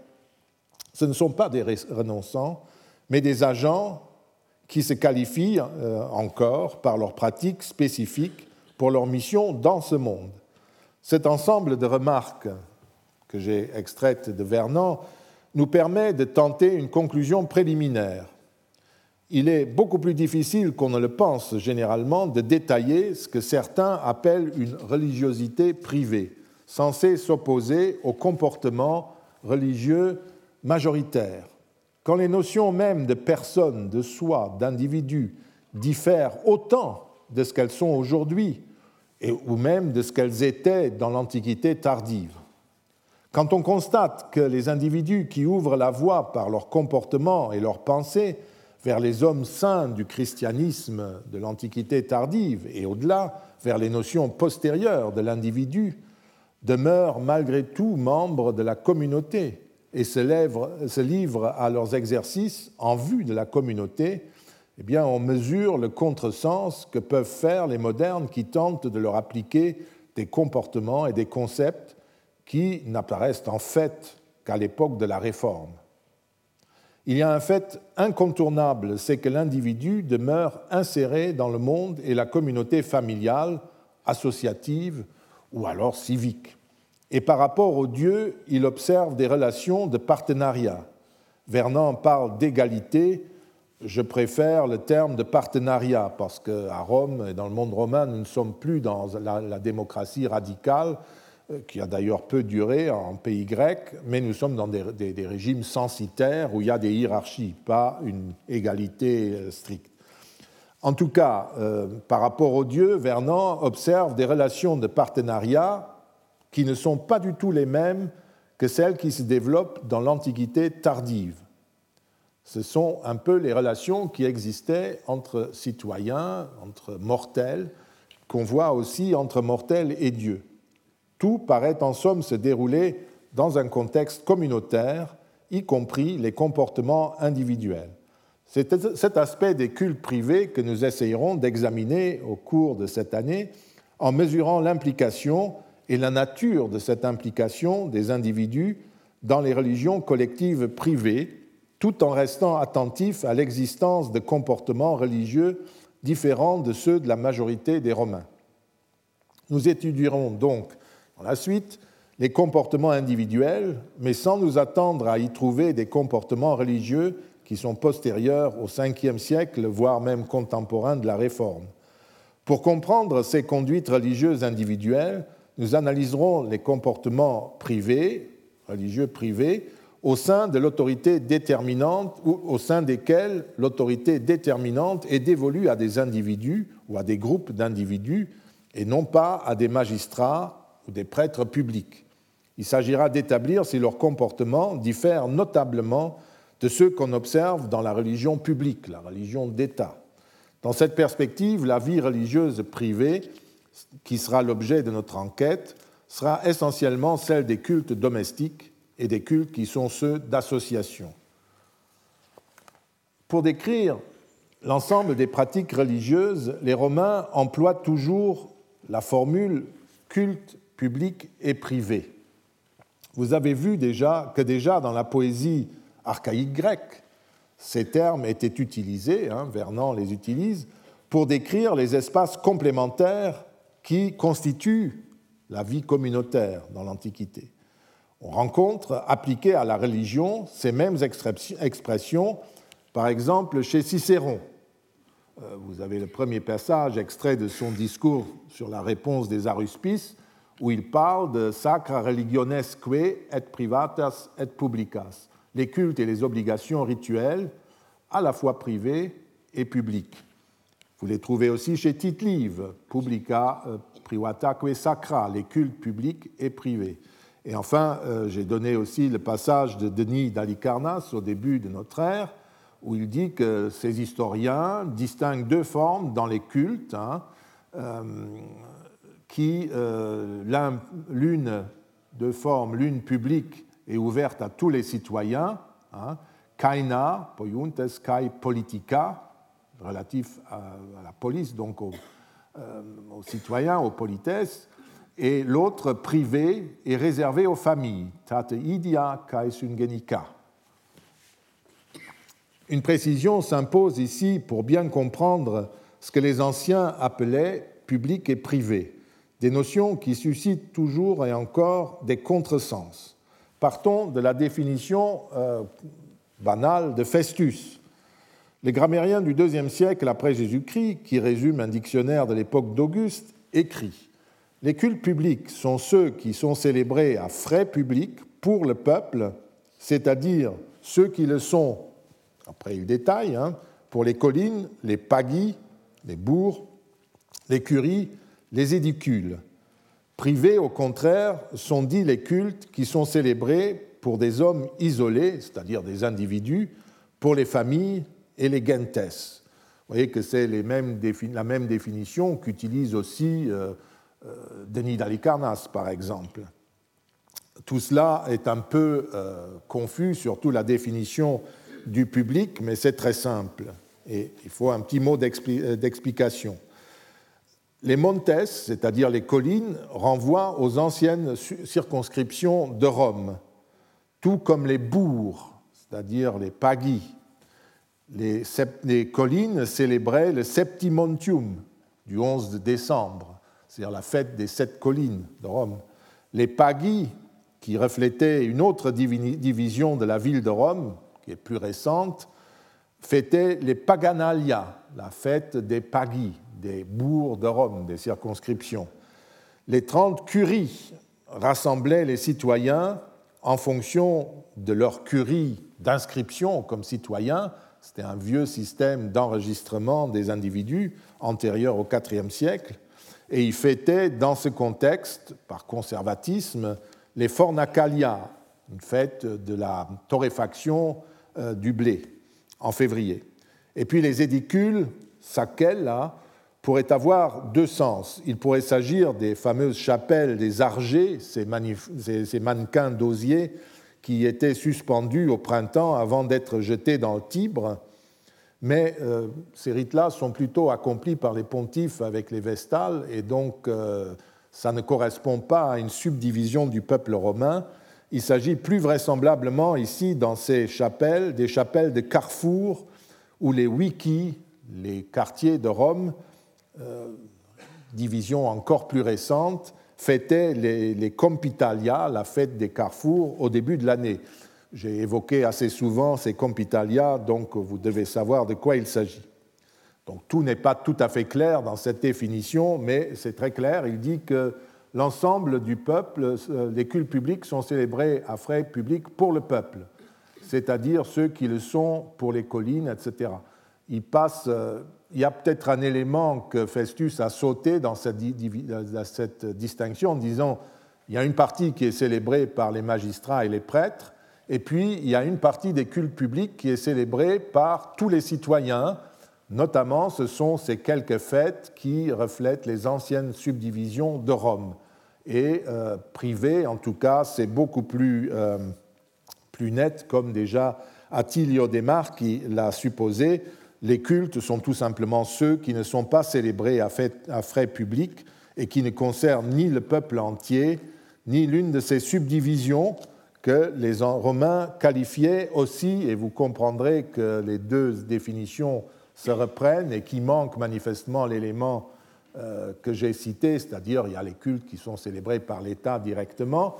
Ce ne sont pas des renonçants, mais des agents qui se qualifient euh, encore par leurs pratiques spécifiques pour leur mission dans ce monde. Cet ensemble de remarques que j'ai extraites de Vernon nous permet de tenter une conclusion préliminaire. il est beaucoup plus difficile qu'on ne le pense généralement de détailler ce que certains appellent une religiosité privée, censée s'opposer au comportement religieux majoritaire. Quand les notions même de personne, de soi, d'individu diffèrent autant de ce qu'elles sont aujourd'hui, ou même de ce qu'elles étaient dans l'Antiquité tardive. Quand on constate que les individus qui ouvrent la voie par leur comportement et leur pensée vers les hommes saints du christianisme de l'Antiquité tardive et au-delà, vers les notions postérieures de l'individu, demeurent malgré tout membres de la communauté et se, livrent à leurs exercices en vue de la communauté, eh bien, on mesure le contresens que peuvent faire les modernes qui tentent de leur appliquer des comportements et des concepts qui n'apparaissent en fait qu'à l'époque de la Réforme. Il y a un fait incontournable, c'est que l'individu demeure inséré dans le monde et la communauté familiale, associative ou alors civique. Et par rapport au Dieu, il observe des relations de partenariat. Vernon parle d'égalité, je préfère le terme de partenariat parce qu'à Rome et dans le monde romain, nous ne sommes plus dans la démocratie radicale, euh, qui a d'ailleurs peu duré en pays grec, mais nous sommes dans des, régimes censitaires où il y a des hiérarchies, pas une égalité euh, stricte. En tout cas, euh, par rapport aux dieux, Vernon observe des relations de partenariat qui ne sont pas du tout les mêmes que celles qui se développent dans l'Antiquité tardive. Ce sont un peu les relations qui existaient entre citoyens, entre mortels, qu'on voit aussi entre mortels et dieux. Tout paraît en somme se dérouler dans un contexte communautaire, y compris les comportements individuels. C'est cet aspect des cultes privés que nous essayerons d'examiner au cours de cette année en mesurant l'implication et la nature de cette implication des individus dans les religions collectives privées, tout en restant attentifs à l'existence de comportements religieux différents de ceux de la majorité des Romains. Nous étudierons donc dans la suite, les comportements individuels, mais sans nous attendre à y trouver des comportements religieux qui sont postérieurs au Ve siècle, voire même contemporains de la Réforme. Pour comprendre ces conduites religieuses individuelles, nous analyserons les comportements privés, religieux privés, au sein de l'autorité déterminante ou au sein desquels l'autorité déterminante est dévolue à des individus ou à des groupes d'individus et non pas à des magistrats ou des prêtres publics. Il s'agira d'établir si leur comportement diffère notablement de ceux qu'on observe dans la religion publique, la religion d'État. Dans cette perspective, la vie religieuse privée, qui sera l'objet de notre enquête, sera essentiellement celle des cultes domestiques et des cultes qui sont ceux d'association. Pour décrire l'ensemble des pratiques religieuses, les Romains emploient toujours la formule culte public et privé. Vous avez vu déjà que déjà dans la poésie archaïque grecque, ces termes étaient utilisés, hein, Vernon les utilise, pour décrire les espaces complémentaires qui constituent la vie communautaire dans l'Antiquité. On rencontre, appliquées à la religion, ces mêmes expressions, par exemple chez Cicéron. Euh, vous avez le premier passage extrait de son discours sur la réponse des aruspices, où il parle de sacra religionesque et privatas et publicas, les cultes et les obligations rituelles, à la fois privées et publiques. Vous les trouvez aussi chez Tite-Live, publica euh, privataque sacra, les cultes publics et privés. Et enfin, euh, j'ai donné aussi le passage de Denis d'Alicarnas au début de notre ère, où il dit que ces historiens distinguent deux formes dans les cultes. Hein, euh, qui, euh, l'une de forme, l'une publique et ouverte à tous les citoyens, hein, kaina, poiuntes, kai politica, relatif à, la police, donc euh, aux, citoyens, aux politesses, et l'autre privée et réservée aux familles, tate idia kai sungenika. Une précision s'impose ici pour bien comprendre ce que les anciens appelaient public et privé des notions qui suscitent toujours et encore des contresens. Partons de la définition euh, banale de Festus. Les grammairiens du IIe siècle après Jésus-Christ, qui résument un dictionnaire de l'époque d'Auguste, écrit Les cultes publics sont ceux qui sont célébrés à frais publics pour le peuple, c'est-à-dire ceux qui le sont, après il détaille, hein, pour les collines, les pagis, les bourgs, les curies, les édicules. Privés, au contraire, sont dits les cultes qui sont célébrés pour des hommes isolés, c'est-à-dire des individus, pour les familles et les gentes. Vous voyez que c'est la même définition qu'utilise aussi euh, Denis d'Alicarnas, par exemple. Tout cela est un peu euh, confus, surtout la définition du public, mais c'est très simple. Et il faut un petit mot d'explication. Les montes, c'est-à-dire les collines, renvoient aux anciennes circonscriptions de Rome, tout comme les bourgs, c'est-à-dire les pagis. Les, collines célébraient le Septimontium du 11 décembre, c'est-à-dire la fête des sept collines de Rome. Les pagis, qui reflétaient une autre division de la ville de Rome, qui est plus récente, fêtaient les Paganalia, la fête des pagis, des bourgs de Rome, des circonscriptions. Les trente curies rassemblaient les citoyens en fonction de leur curie d'inscription comme citoyens. C'était un vieux système d'enregistrement des individus antérieur au IVe siècle. Et ils fêtaient dans ce contexte, par conservatisme, les fornacalia, une fête de la torréfaction euh, du blé en février. Et puis les édicules, sakel, là, pourrait avoir deux sens. Il pourrait s'agir des fameuses chapelles des argés, ces, mannequins d'osier qui étaient suspendus au printemps avant d'être jetés dans le Tibre. Mais euh, ces rites-là sont plutôt accomplis par les pontifes avec les vestales, et donc euh, ça ne correspond pas à une subdivision du peuple romain. Il s'agit plus vraisemblablement ici, dans ces chapelles, des chapelles de carrefour où les wikis, les quartiers de Rome, euh, division encore plus récente, fêtait les, les, Compitalia, la fête des carrefours, au début de l'année. J'ai évoqué assez souvent ces Compitalia, donc vous devez savoir de quoi il s'agit. Donc tout n'est pas tout à fait clair dans cette définition, mais c'est très clair. Il dit que l'ensemble du peuple, euh, les cultes publics sont célébrés à frais publics pour le peuple, c'est-à-dire ceux qui le sont pour les collines, etc. Il passe euh, il y a peut-être un élément que Festus a sauté dans cette, distinction en disant il y a une partie qui est célébrée par les magistrats et les prêtres, et puis il y a une partie des cultes publics qui est célébrée par tous les citoyens, notamment ce sont ces quelques fêtes qui reflètent les anciennes subdivisions de Rome. Et euh, privé, en tout cas, c'est beaucoup plus, euh, plus net, comme déjà Attilio Desmar qui l'a supposé les cultes sont tout simplement ceux qui ne sont pas célébrés à frais publics et qui ne concernent ni le peuple entier, ni l'une de ces subdivisions que les Romains qualifiaient aussi, et vous comprendrez que les deux définitions se reprennent et qui manquent manifestement l'élément euh, que j'ai cité, c'est-à-dire il y a les cultes qui sont célébrés par l'État directement,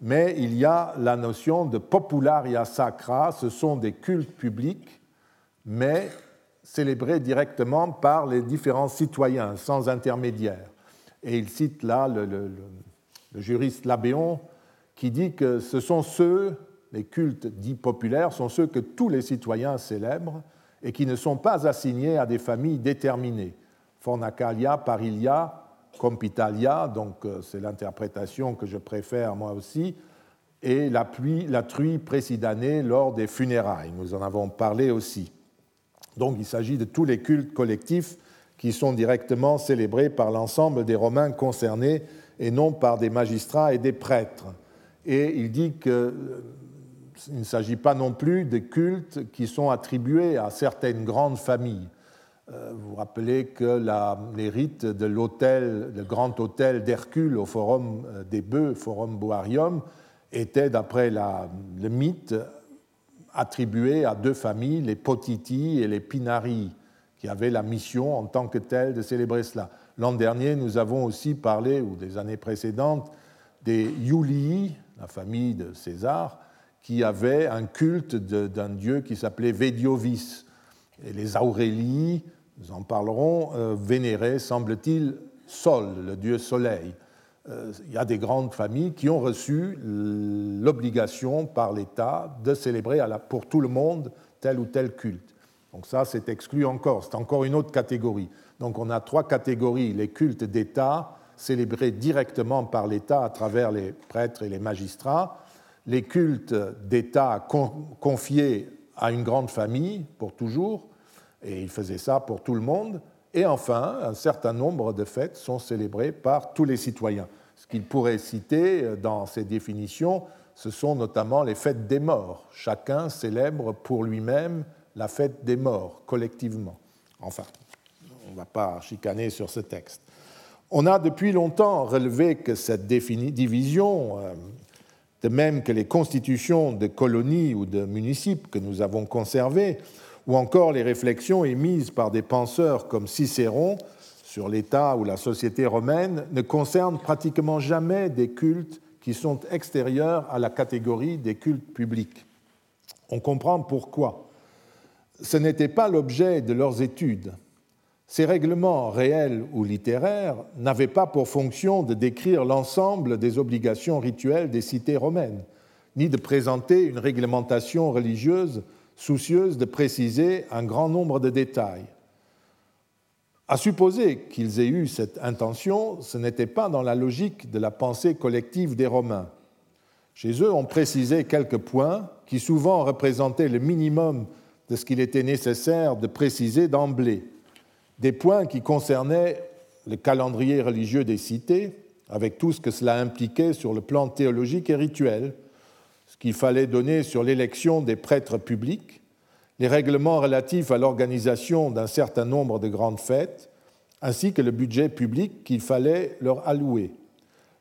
mais il y a la notion de popularia sacra, ce sont des cultes publics, mais célébrés directement par les différents citoyens, sans intermédiaire. Et il cite là le, juriste Labéon qui dit que ce sont ceux, les cultes dits populaires, sont ceux que tous les citoyens célèbrent et qui ne sont pas assignés à des familles déterminées. Fornacalia, Parilia, Compitalia, donc euh, c'est l'interprétation que je préfère moi aussi, et la, pluie, la truie précidanée lors des funérailles. Nous en avons parlé aussi. Donc il s'agit de tous les cultes collectifs qui sont directement célébrés par l'ensemble des Romains concernés et non par des magistrats et des prêtres. Et il dit qu'il euh, ne s'agit pas non plus de cultes qui sont attribués à certaines grandes familles. Euh, vous vous rappelez que les rites de l'hôtel, le grand hôtel d'Hercule au Forum euh, des Bœufs, Forum Boarium, étaient, d'après le mythe, attribué à deux familles, les Potiti et les Pinari, qui avaient la mission en tant que telle de célébrer cela. L'an dernier, nous avons aussi parlé, ou des années précédentes, des Iulii, la famille de César, qui avait un culte d'un dieu qui s'appelait Vediovis. Et les Aurélies, nous en parlerons, euh, vénéraient, semble-t-il, Sol, le dieu soleil. Euh, il y a des grandes familles qui ont reçu l'obligation par l'État de célébrer pour tout le monde tel ou tel culte. Donc ça, c'est exclu encore, c'est encore une autre catégorie. Donc on a trois catégories, les cultes d'État, célébrés directement par l'État à travers les prêtres et les magistrats, les cultes d'État confiés à une grande famille pour toujours, et ils faisaient ça pour tout le monde, et enfin, un certain nombre de fêtes sont célébrées par tous les citoyens. Ce qu'il pourrait citer dans ces définitions, ce sont notamment les fêtes des morts. Chacun célèbre pour lui-même la fête des morts, collectivement. Enfin, on ne va pas chicaner sur ce texte. On a depuis longtemps relevé que cette division, euh, de même que les constitutions de colonies ou de municipes que nous avons conservées, ou encore les réflexions émises par des penseurs comme Cicéron sur l'État ou la société romaine, ne concernent pratiquement jamais des cultes qui sont extérieurs à la catégorie des cultes publics. On comprend pourquoi. Ce n'était pas l'objet de leurs études. Ces règlements réels ou littéraires n'avaient pas pour fonction de décrire l'ensemble des obligations rituelles des cités romaines, ni de présenter une réglementation religieuse soucieuse de préciser un grand nombre de détails. À supposer qu'ils aient eu cette intention, ce n'était pas dans la logique de la pensée collective des Romains. Chez eux, on précisait quelques points qui souvent représentaient le minimum de ce qu'il était nécessaire de préciser d'emblée des points qui concernaient le calendrier religieux des cités, avec tout ce que cela impliquait sur le plan théologique et rituel, ce qu'il fallait donner sur l'élection des prêtres publics, les règlements relatifs à l'organisation d'un certain nombre de grandes fêtes, ainsi que le budget public qu'il fallait leur allouer.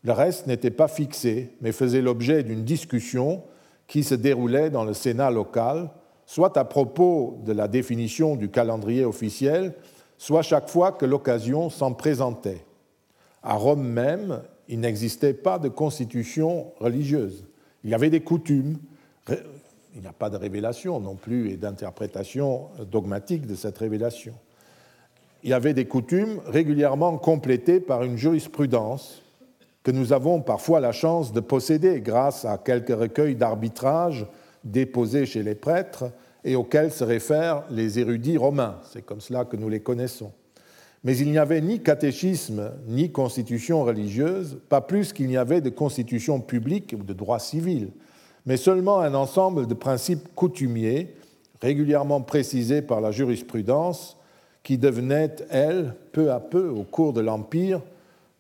Le reste n'était pas fixé, mais faisait l'objet d'une discussion qui se déroulait dans le Sénat local, soit à propos de la définition du calendrier officiel, soit chaque fois que l'occasion s'en présentait. À Rome même, il n'existait pas de constitution religieuse. Il y avait des coutumes. Il n'y a pas de révélation non plus et d'interprétation dogmatique de cette révélation. Il y avait des coutumes régulièrement complétées par une jurisprudence que nous avons parfois la chance de posséder grâce à quelques recueils d'arbitrage déposés chez les prêtres et auxquels se réfèrent les érudits romains. C'est comme cela que nous les connaissons. Mais il n'y avait ni catéchisme ni constitution religieuse, pas plus qu'il n'y avait de constitution publique ou de droit civil, mais seulement un ensemble de principes coutumiers, régulièrement précisés par la jurisprudence, qui devenaient, elles, peu à peu, au cours de l'Empire,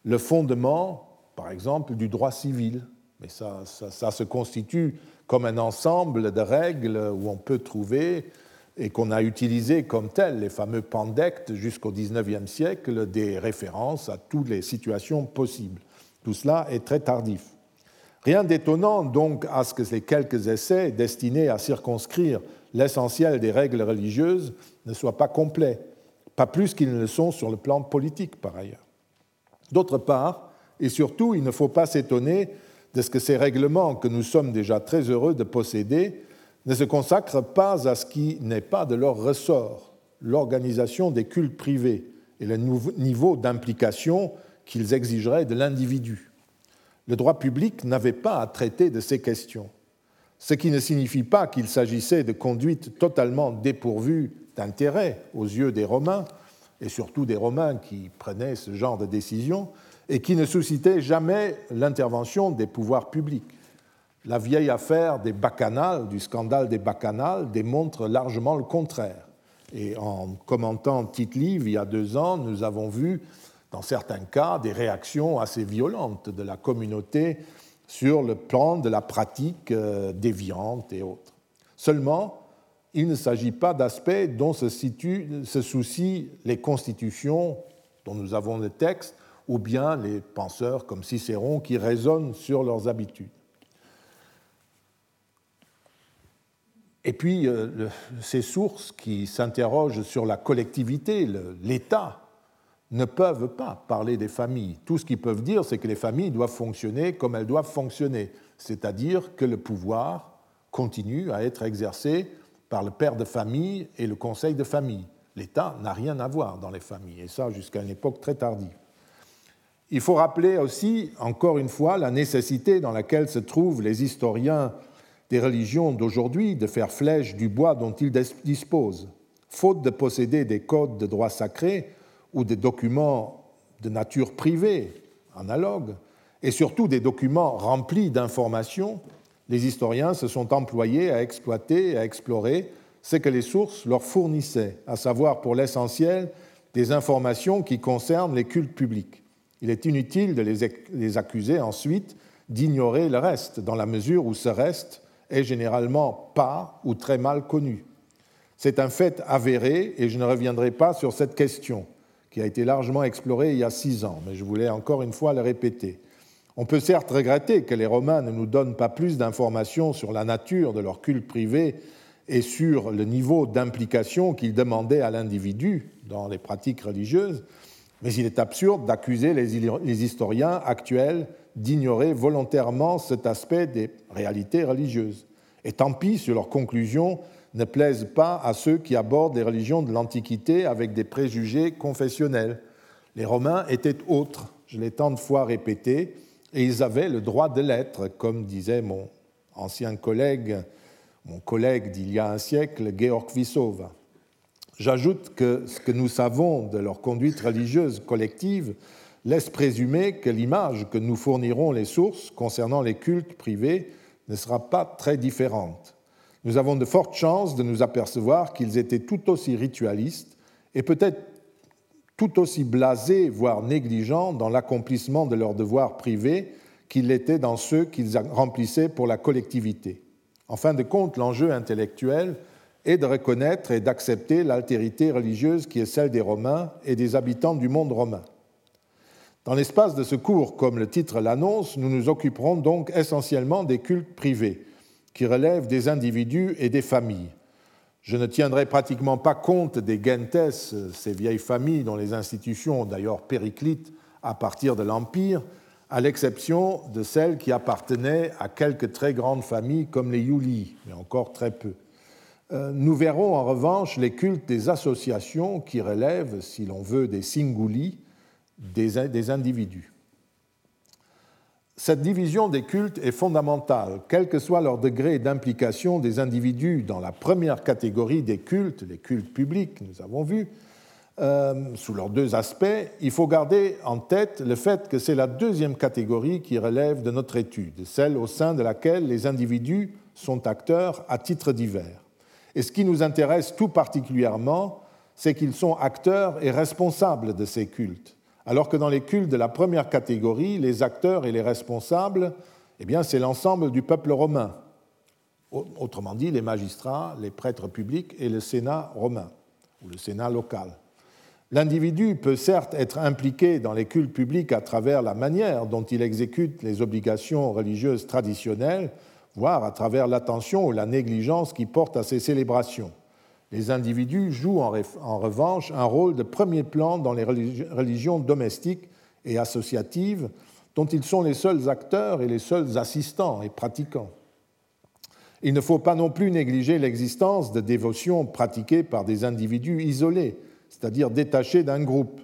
le fondement, par exemple, du droit civil. Mais ça, ça, ça se constitue comme un ensemble de règles où on peut trouver et qu'on a utilisé comme tel, les fameux pandectes jusqu'au XIXe siècle, des références à toutes les situations possibles. Tout cela est très tardif. Rien d'étonnant donc à ce que ces quelques essais destinés à circonscrire l'essentiel des règles religieuses ne soient pas complets, pas plus qu'ils ne le sont sur le plan politique par ailleurs. D'autre part, et surtout, il ne faut pas s'étonner de ce que ces règlements que nous sommes déjà très heureux de posséder ne se consacrent pas à ce qui n'est pas de leur ressort, l'organisation des cultes privés et le niveau d'implication qu'ils exigeraient de l'individu. Le droit public n'avait pas à traiter de ces questions, ce qui ne signifie pas qu'il s'agissait de conduites totalement dépourvues d'intérêt aux yeux des Romains, et surtout des Romains qui prenaient ce genre de décisions, et qui ne suscitait jamais l'intervention des pouvoirs publics. La vieille affaire des bacchanales, du scandale des bacchanales, démontre largement le contraire. Et en commentant Tite Livre il y a deux ans, nous avons vu, dans certains cas, des réactions assez violentes de la communauté sur le plan de la pratique euh, déviante et autres. Seulement, il ne s'agit pas d'aspects dont se, se soucient les constitutions dont nous avons le texte, ou bien les penseurs comme Cicéron qui raisonnent sur leurs habitudes. Et puis, euh, ces sources qui s'interrogent sur la collectivité, l'État, ne peuvent pas parler des familles. Tout ce qu'ils peuvent dire, c'est que les familles doivent fonctionner comme elles doivent fonctionner, c'est-à-dire que le pouvoir continue à être exercé par le père de famille et le conseil de famille. L'État n'a rien à voir dans les familles, et ça jusqu'à une époque très tardive. Il faut rappeler aussi, encore une fois, la nécessité dans laquelle se trouvent les historiens des religions d'aujourd'hui de faire flèche du bois dont ils disposent. Faute de posséder des codes de droit sacré ou des documents de nature privée, analogues, et surtout des documents remplis d'informations, les historiens se sont employés à exploiter et à explorer ce que les sources leur fournissaient, à savoir pour l'essentiel des informations qui concernent les cultes publics. Il est inutile de les accuser ensuite d'ignorer le reste, dans la mesure où ce reste est généralement pas ou très mal connu. C'est un fait avéré et je ne reviendrai pas sur cette question, qui a été largement explorée il y a six ans, mais je voulais encore une fois le répéter. On peut certes regretter que les Romains ne nous donnent pas plus d'informations sur la nature de leur culte privé et sur le niveau d'implication qu'ils demandaient à l'individu dans les pratiques religieuses, mais il est absurde d'accuser les historiens actuels d'ignorer volontairement cet aspect des réalités religieuses. Et tant pis si leurs conclusions ne plaisent pas à ceux qui abordent les religions de l'Antiquité avec des préjugés confessionnels. Les Romains étaient autres, je l'ai tant de fois répété, et ils avaient le droit de l'être, comme disait mon ancien collègue, mon collègue d'il y a un siècle, Georg Vissova. J'ajoute que ce que nous savons de leur conduite religieuse collective laisse présumer que l'image que nous fourniront les sources concernant les cultes privés ne sera pas très différente. Nous avons de fortes chances de nous apercevoir qu'ils étaient tout aussi ritualistes et peut-être tout aussi blasés, voire négligents, dans l'accomplissement de leurs devoirs privés qu'ils l'étaient dans ceux qu'ils remplissaient pour la collectivité. En fin de compte, l'enjeu intellectuel est de reconnaître et d'accepter l'altérité religieuse qui est celle des Romains et des habitants du monde romain. Dans l'espace de ce cours, comme le titre l'annonce, nous nous occuperons donc essentiellement des cultes privés, qui relèvent des individus et des familles. Je ne tiendrai pratiquement pas compte des gentes, ces vieilles familles dont les institutions ont d'ailleurs périclite à partir de l'Empire, à l'exception de celles qui appartenaient à quelques très grandes familles comme les Yuli, mais encore très peu. Euh, nous verrons en revanche les cultes des associations qui relèvent, si l'on veut, des singuli, des, individus. Cette division des cultes est fondamentale, quel que soit leur degré d'implication des individus dans la première catégorie des cultes, les cultes publics, nous avons vu, euh, sous leurs deux aspects, il faut garder en tête le fait que c'est la deuxième catégorie qui relève de notre étude, celle au sein de laquelle les individus sont acteurs à titre divers. Et ce qui nous intéresse tout particulièrement, c'est qu'ils sont acteurs et responsables de ces cultes alors que dans les cultes de la première catégorie, les acteurs et les responsables, eh bien, c'est l'ensemble du peuple romain, autrement dit les magistrats, les prêtres publics et le Sénat romain, ou le Sénat local. L'individu peut certes être impliqué dans les cultes publics à travers la manière dont il exécute les obligations religieuses traditionnelles, voire à travers l'attention ou la négligence qui porte à ces célébrations. Les individus jouent en revanche un rôle de premier plan dans les religions domestiques et associatives dont ils sont les seuls acteurs et les seuls assistants et pratiquants. Il ne faut pas non plus négliger l'existence de dévotions pratiquées par des individus isolés, c'est-à-dire détachés d'un groupe.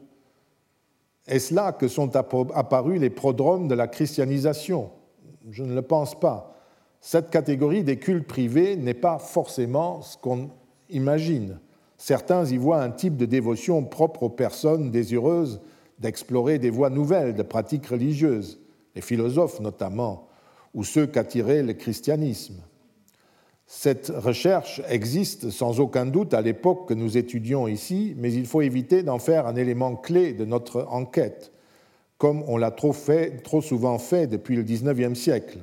Est-ce là que sont apparus les prodromes de la christianisation? Je ne le pense pas. Cette catégorie des cultes privés n'est pas forcément ce qu'on imagine. Certains y voient un type de dévotion propre aux personnes désireuses d'explorer des voies nouvelles de pratiques religieuses, les philosophes notamment, ou ceux qu'attirait le christianisme. Cette recherche existe sans aucun doute à l'époque que nous étudions ici, mais il faut éviter d'en faire un élément clé de notre enquête, comme on l'a trop, trop souvent fait depuis le XIXe siècle,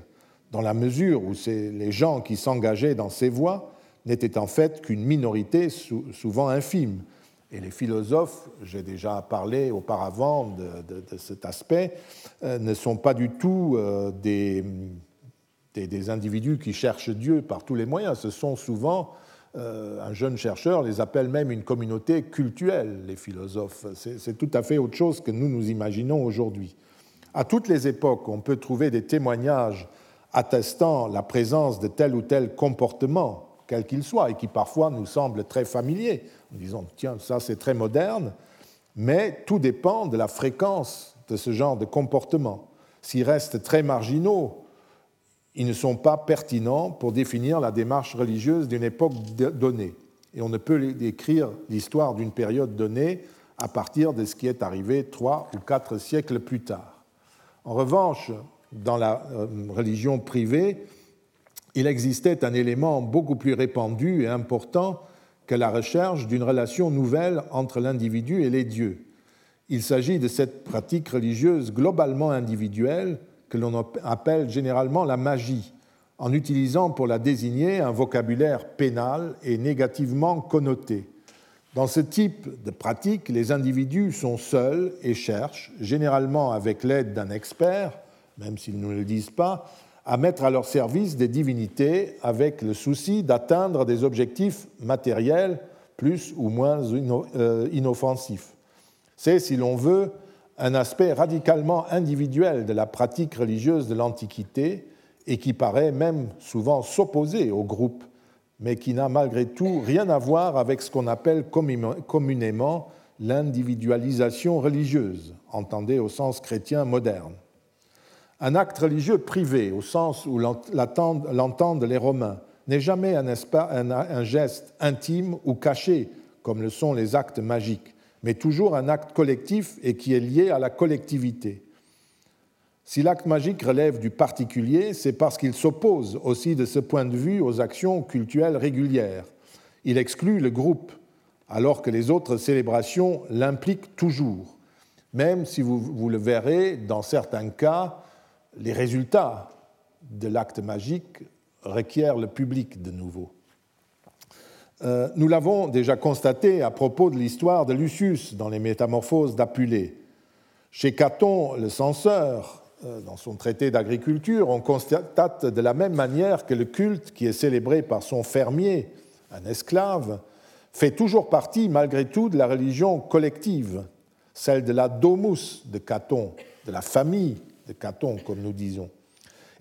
dans la mesure où les gens qui s'engageaient dans ces voies n'était en fait qu'une minorité souvent infime. Et les philosophes, j'ai déjà parlé auparavant de, cet aspect, euh, ne sont pas du tout euh, des, des, individus qui cherchent Dieu par tous les moyens. Ce sont souvent, euh, un jeune chercheur les appelle même une communauté cultuelle, les philosophes. C'est tout à fait autre chose que nous nous imaginons aujourd'hui. À toutes les époques, on peut trouver des témoignages attestant la présence de tel ou tel comportement quel qu'il soit, et qui parfois nous semble très familier, en disant tiens, ça c'est très moderne, mais tout dépend de la fréquence de ce genre de comportement. S'ils restent très marginaux, ils ne sont pas pertinents pour définir la démarche religieuse d'une époque donnée. Et on ne peut décrire l'histoire d'une période donnée à partir de ce qui est arrivé trois ou quatre siècles plus tard. En revanche, dans la euh, religion privée, il existait un élément beaucoup plus répandu et important que la recherche d'une relation nouvelle entre l'individu et les dieux. Il s'agit de cette pratique religieuse globalement individuelle que l'on appelle généralement la magie, en utilisant pour la désigner un vocabulaire pénal et négativement connoté. Dans ce type de pratique, les individus sont seuls et cherchent, généralement avec l'aide d'un expert, même s'ils ne le disent pas, à mettre à leur service des divinités avec le souci d'atteindre des objectifs matériels plus ou moins euh, inoffensifs. C'est, si l'on veut, un aspect radicalement individuel de la pratique religieuse de l'Antiquité et qui paraît même souvent s'opposer au groupe, mais qui n'a malgré tout rien à voir avec ce qu'on appelle communément l'individualisation religieuse, entendée au sens chrétien moderne. Un acte religieux privé, au sens où l'entendent les Romains, n'est jamais un, geste intime ou caché, comme le sont les actes magiques, mais toujours un acte collectif et qui est lié à la collectivité. Si l'acte magique relève du particulier, c'est parce qu'il s'oppose aussi de ce point de vue aux actions cultuelles régulières. Il exclut le groupe, alors que les autres célébrations l'impliquent toujours, même si vous, le verrez, dans certains cas, les résultats de l'acte magique requièrent le public de nouveau. Euh, nous l'avons déjà constaté à propos de l'histoire de Lucius dans les Métamorphoses d'Apulée. Chez Caton, le censeur, euh, dans son traité d'agriculture, on constate de la même manière que le culte qui est célébré par son fermier, un esclave, fait toujours partie malgré tout de la religion collective, celle de la domus de Caton, de la famille de Caton, comme nous disons.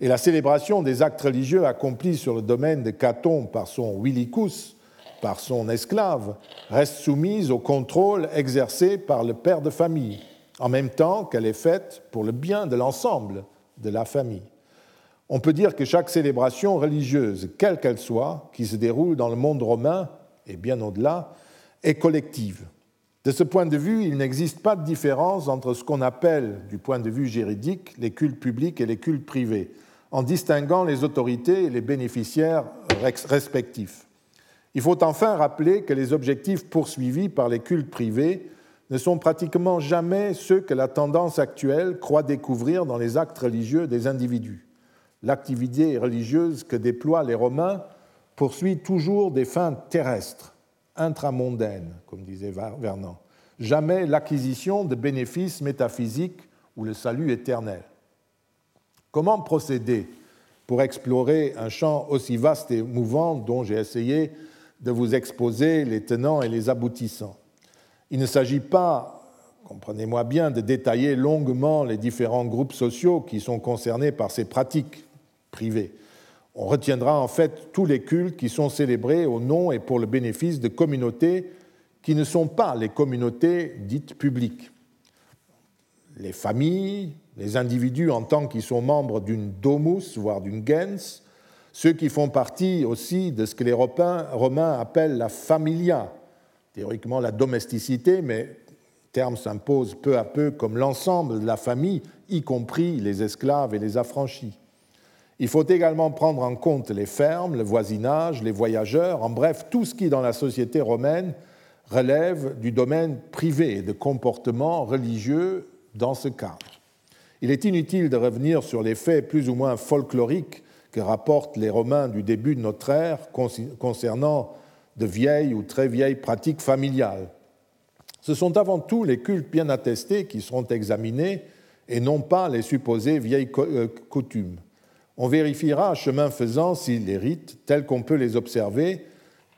Et la célébration des actes religieux accomplis sur le domaine de Caton par son Willicus, par son esclave, reste soumise au contrôle exercé par le père de famille, en même temps qu'elle est faite pour le bien de l'ensemble de la famille. On peut dire que chaque célébration religieuse, quelle qu'elle soit, qui se déroule dans le monde romain et bien au-delà, est collective. De ce point de vue, il n'existe pas de différence entre ce qu'on appelle, du point de vue juridique, les cultes publics et les cultes privés, en distinguant les autorités et les bénéficiaires respectifs. Il faut enfin rappeler que les objectifs poursuivis par les cultes privés ne sont pratiquement jamais ceux que la tendance actuelle croit découvrir dans les actes religieux des individus. L'activité religieuse que déploient les Romains poursuit toujours des fins terrestres intramondaine, comme disait Vernon, jamais l'acquisition de bénéfices métaphysiques ou le salut éternel. Comment procéder pour explorer un champ aussi vaste et mouvant dont j'ai essayé de vous exposer les tenants et les aboutissants? Il ne s'agit pas, comprenez-moi bien, de détailler longuement les différents groupes sociaux qui sont concernés par ces pratiques privées on retiendra en fait tous les cultes qui sont célébrés au nom et pour le bénéfice de communautés qui ne sont pas les communautés dites publiques. Les familles, les individus en tant qu'ils sont membres d'une domus, voire d'une gens, ceux qui font partie aussi de ce que les Romains appellent la familia, théoriquement la domesticité, mais le terme s'impose peu à peu comme l'ensemble de la famille, y compris les esclaves et les affranchis. Il faut également prendre en compte les fermes, le voisinage, les voyageurs, en bref, tout ce qui, dans la société romaine, relève du domaine privé de comportement religieux dans ce cadre. Il est inutile de revenir sur les faits plus ou moins folkloriques que rapportent les Romains du début de notre ère concernant de vieilles ou très vieilles pratiques familiales. Ce sont avant tout les cultes bien attestés qui seront examinés et non pas les supposées vieilles euh, coutumes. On vérifiera, chemin faisant, si les rites, tels qu'on peut les observer,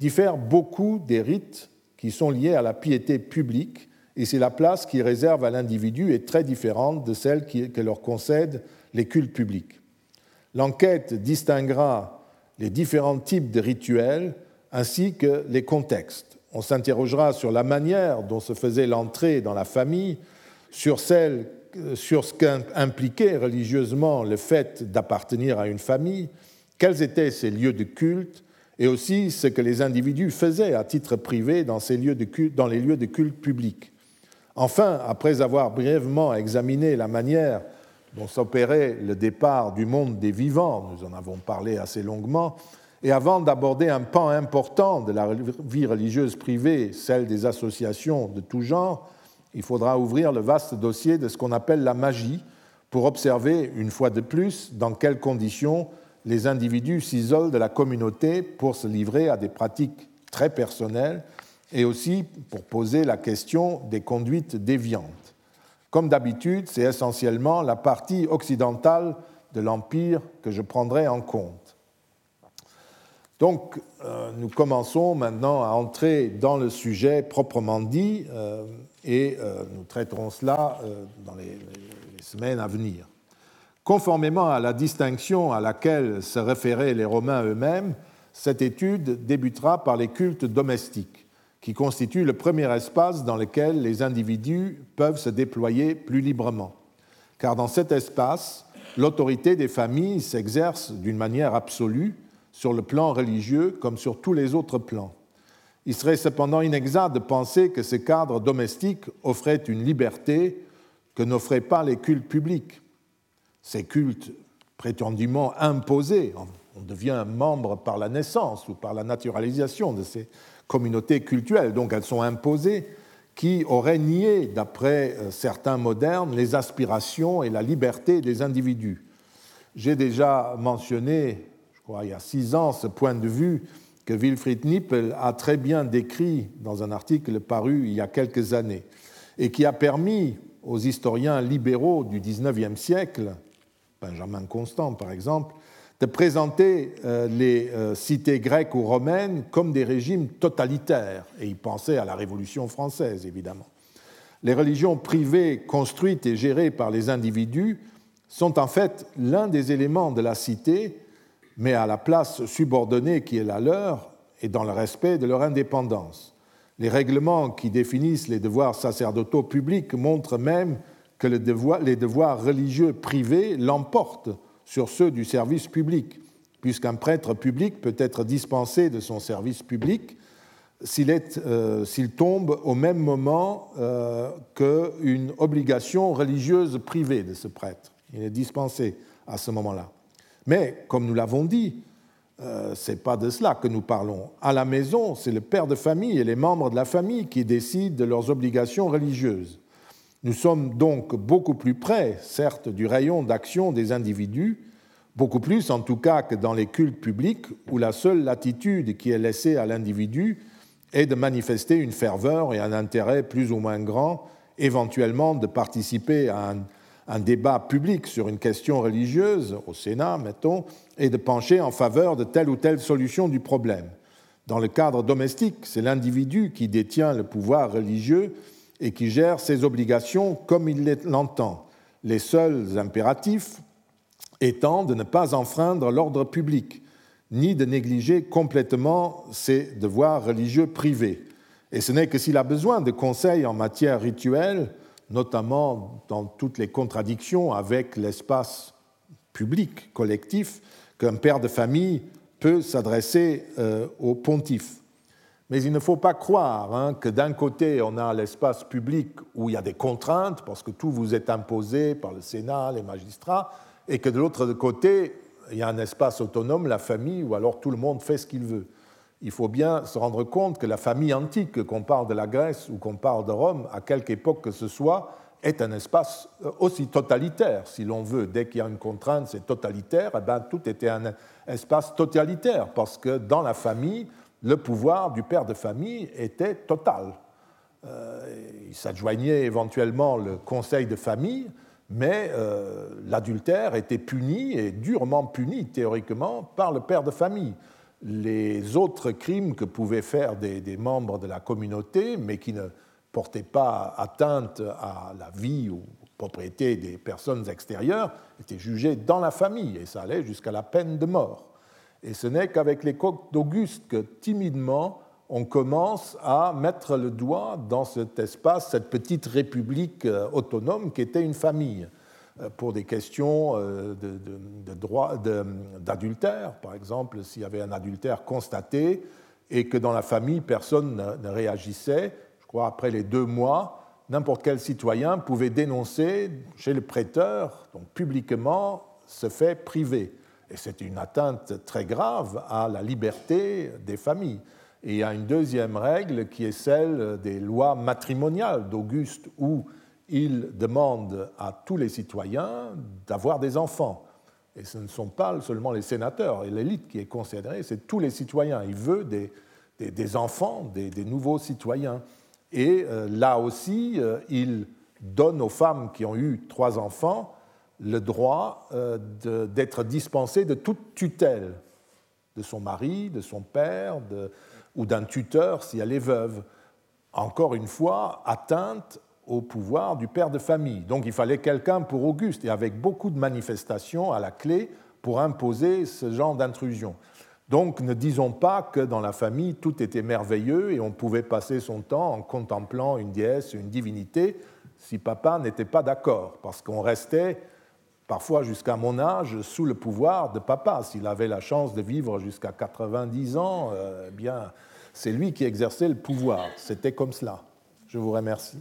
diffèrent beaucoup des rites qui sont liés à la piété publique, et si la place qu'ils réservent à l'individu est très différente de celle que leur concèdent les cultes publics. L'enquête distinguera les différents types de rituels ainsi que les contextes. On s'interrogera sur la manière dont se faisait l'entrée dans la famille, sur, celle, sur ce qu'impliquait religieusement le fait d'appartenir à une famille, quels étaient ces lieux de culte et aussi ce que les individus faisaient à titre privé dans, ces lieux de culte, dans les lieux de culte publics. Enfin, après avoir brièvement examiné la manière dont s'opérait le départ du monde des vivants, nous en avons parlé assez longuement, et avant d'aborder un pan important de la vie religieuse privée, celle des associations de tout genre, il faudra ouvrir le vaste dossier de ce qu'on appelle la magie pour observer, une fois de plus, dans quelles conditions les individus s'isolent de la communauté pour se livrer à des pratiques très personnelles et aussi pour poser la question des conduites déviantes. Comme d'habitude, c'est essentiellement la partie occidentale de l'Empire que je prendrai en compte. Donc, euh, nous commençons maintenant à entrer dans le sujet proprement dit euh, et euh, nous traiterons cela dans les, les, semaines à venir. Conformément à la distinction à laquelle se référaient les Romains eux-mêmes, cette étude débutera par les cultes domestiques, qui constituent le premier espace dans lequel les individus peuvent se déployer plus librement. Car dans cet espace, l'autorité des familles s'exerce d'une manière absolue sur le plan religieux comme sur tous les autres plans. Il serait cependant inexact de penser que ce cadre domestique offrait une liberté que n'offraient pas les cultes publics. Ces cultes prétendument imposés, on devient membre par la naissance ou par la naturalisation de ces communautés cultuelles, donc elles sont imposées, qui auraient nié, d'après euh, certains modernes, les aspirations et la liberté des individus. J'ai déjà mentionné il y a six ans, ce point de vue que Wilfried Nippel a très bien décrit dans un article paru il y a quelques années et qui a permis aux historiens libéraux du XIXe siècle, Benjamin Constant par exemple, de présenter euh, les euh, cités grecques ou romaines comme des régimes totalitaires, et il pensait à la Révolution française évidemment. Les religions privées construites et gérées par les individus sont en fait l'un des éléments de la cité mais à la place subordonnée qui est la leur et dans le respect de leur indépendance. Les règlements qui définissent les devoirs sacerdotaux publics montrent même que les devoirs religieux privés l'emportent sur ceux du service public, puisqu'un prêtre public peut être dispensé de son service public s'il euh, tombe au même moment euh, qu'une obligation religieuse privée de ce prêtre. Il est dispensé à ce moment-là. Mais, comme nous l'avons dit, euh, ce n'est pas de cela que nous parlons. À la maison, c'est le père de famille et les membres de la famille qui décident de leurs obligations religieuses. Nous sommes donc beaucoup plus près, certes, du rayon d'action des individus, beaucoup plus en tout cas que dans les cultes publics où la seule latitude qui est laissée à l'individu est de manifester une ferveur et un intérêt plus ou moins grand, éventuellement de participer à un un débat public sur une question religieuse, au Sénat, mettons, et de pencher en faveur de telle ou telle solution du problème. Dans le cadre domestique, c'est l'individu qui détient le pouvoir religieux et qui gère ses obligations comme il l'entend, les seuls impératifs étant de ne pas enfreindre l'ordre public, ni de négliger complètement ses devoirs religieux privés. Et ce n'est que s'il a besoin de conseils en matière rituelle notamment dans toutes les contradictions avec l'espace public, collectif, qu'un père de famille peut s'adresser euh, au pontife. Mais il ne faut pas croire hein, que d'un côté, on a l'espace public où il y a des contraintes, parce que tout vous est imposé par le Sénat, les magistrats, et que de l'autre côté, il y a un espace autonome, la famille, où alors tout le monde fait ce qu'il veut il faut bien se rendre compte que la famille antique, qu'on parle de la Grèce ou qu'on parle de Rome, à quelque époque que ce soit, est un espace euh, aussi totalitaire, si l'on veut. Dès qu'il y a une contrainte, c'est totalitaire, eh bien, tout était un espace totalitaire, parce que dans la famille, le pouvoir du père de famille était total. Euh, il s'adjoignait éventuellement le conseil de famille, mais euh, l'adultère était puni, et durement puni théoriquement, par le père de famille les autres crimes que pouvaient faire des, membres de la communauté, mais qui ne portaient pas atteinte à la vie ou propriété des personnes extérieures, étaient jugés dans la famille, et ça allait jusqu'à la peine de mort. Et ce n'est qu'avec l'époque d'Auguste que timidement on commence à mettre le doigt dans cet espace, cette petite république euh, autonome qui était une famille, pour des questions euh, de, droit d'adultère, par exemple, s'il y avait un adultère constaté et que dans la famille personne ne réagissait, je crois après les deux mois, n'importe quel citoyen pouvait dénoncer chez le prêteur, donc publiquement, ce fait privé. Et c'est une atteinte très grave à la liberté des familles. Et il y a une deuxième règle qui est celle des lois matrimoniales d'Auguste, où il demande à tous les citoyens d'avoir des enfants. Et ce ne sont pas seulement les sénateurs et l'élite qui est considérée, c'est tous les citoyens. Il veut des, enfants, des, nouveaux citoyens. Et euh, là aussi, euh, il donne aux femmes qui ont eu trois enfants le droit euh, d'être dispensées de toute tutelle, de son mari, de son père, ou d'un tuteur si elle est veuve. Encore une fois, atteinte au pouvoir du père de famille. Donc il fallait quelqu'un pour Auguste, et avec beaucoup de manifestations à la clé pour imposer ce genre d'intrusion. Donc ne disons pas que dans la famille tout était merveilleux et on pouvait passer son temps en contemplant une déesse, une divinité, si papa n'était pas d'accord, parce qu'on restait parfois jusqu'à mon âge sous le pouvoir de papa. S'il avait la chance de vivre jusqu'à 90 ans, euh, eh bien c'est lui qui exerçait le pouvoir. C'était comme cela. Je vous remercie.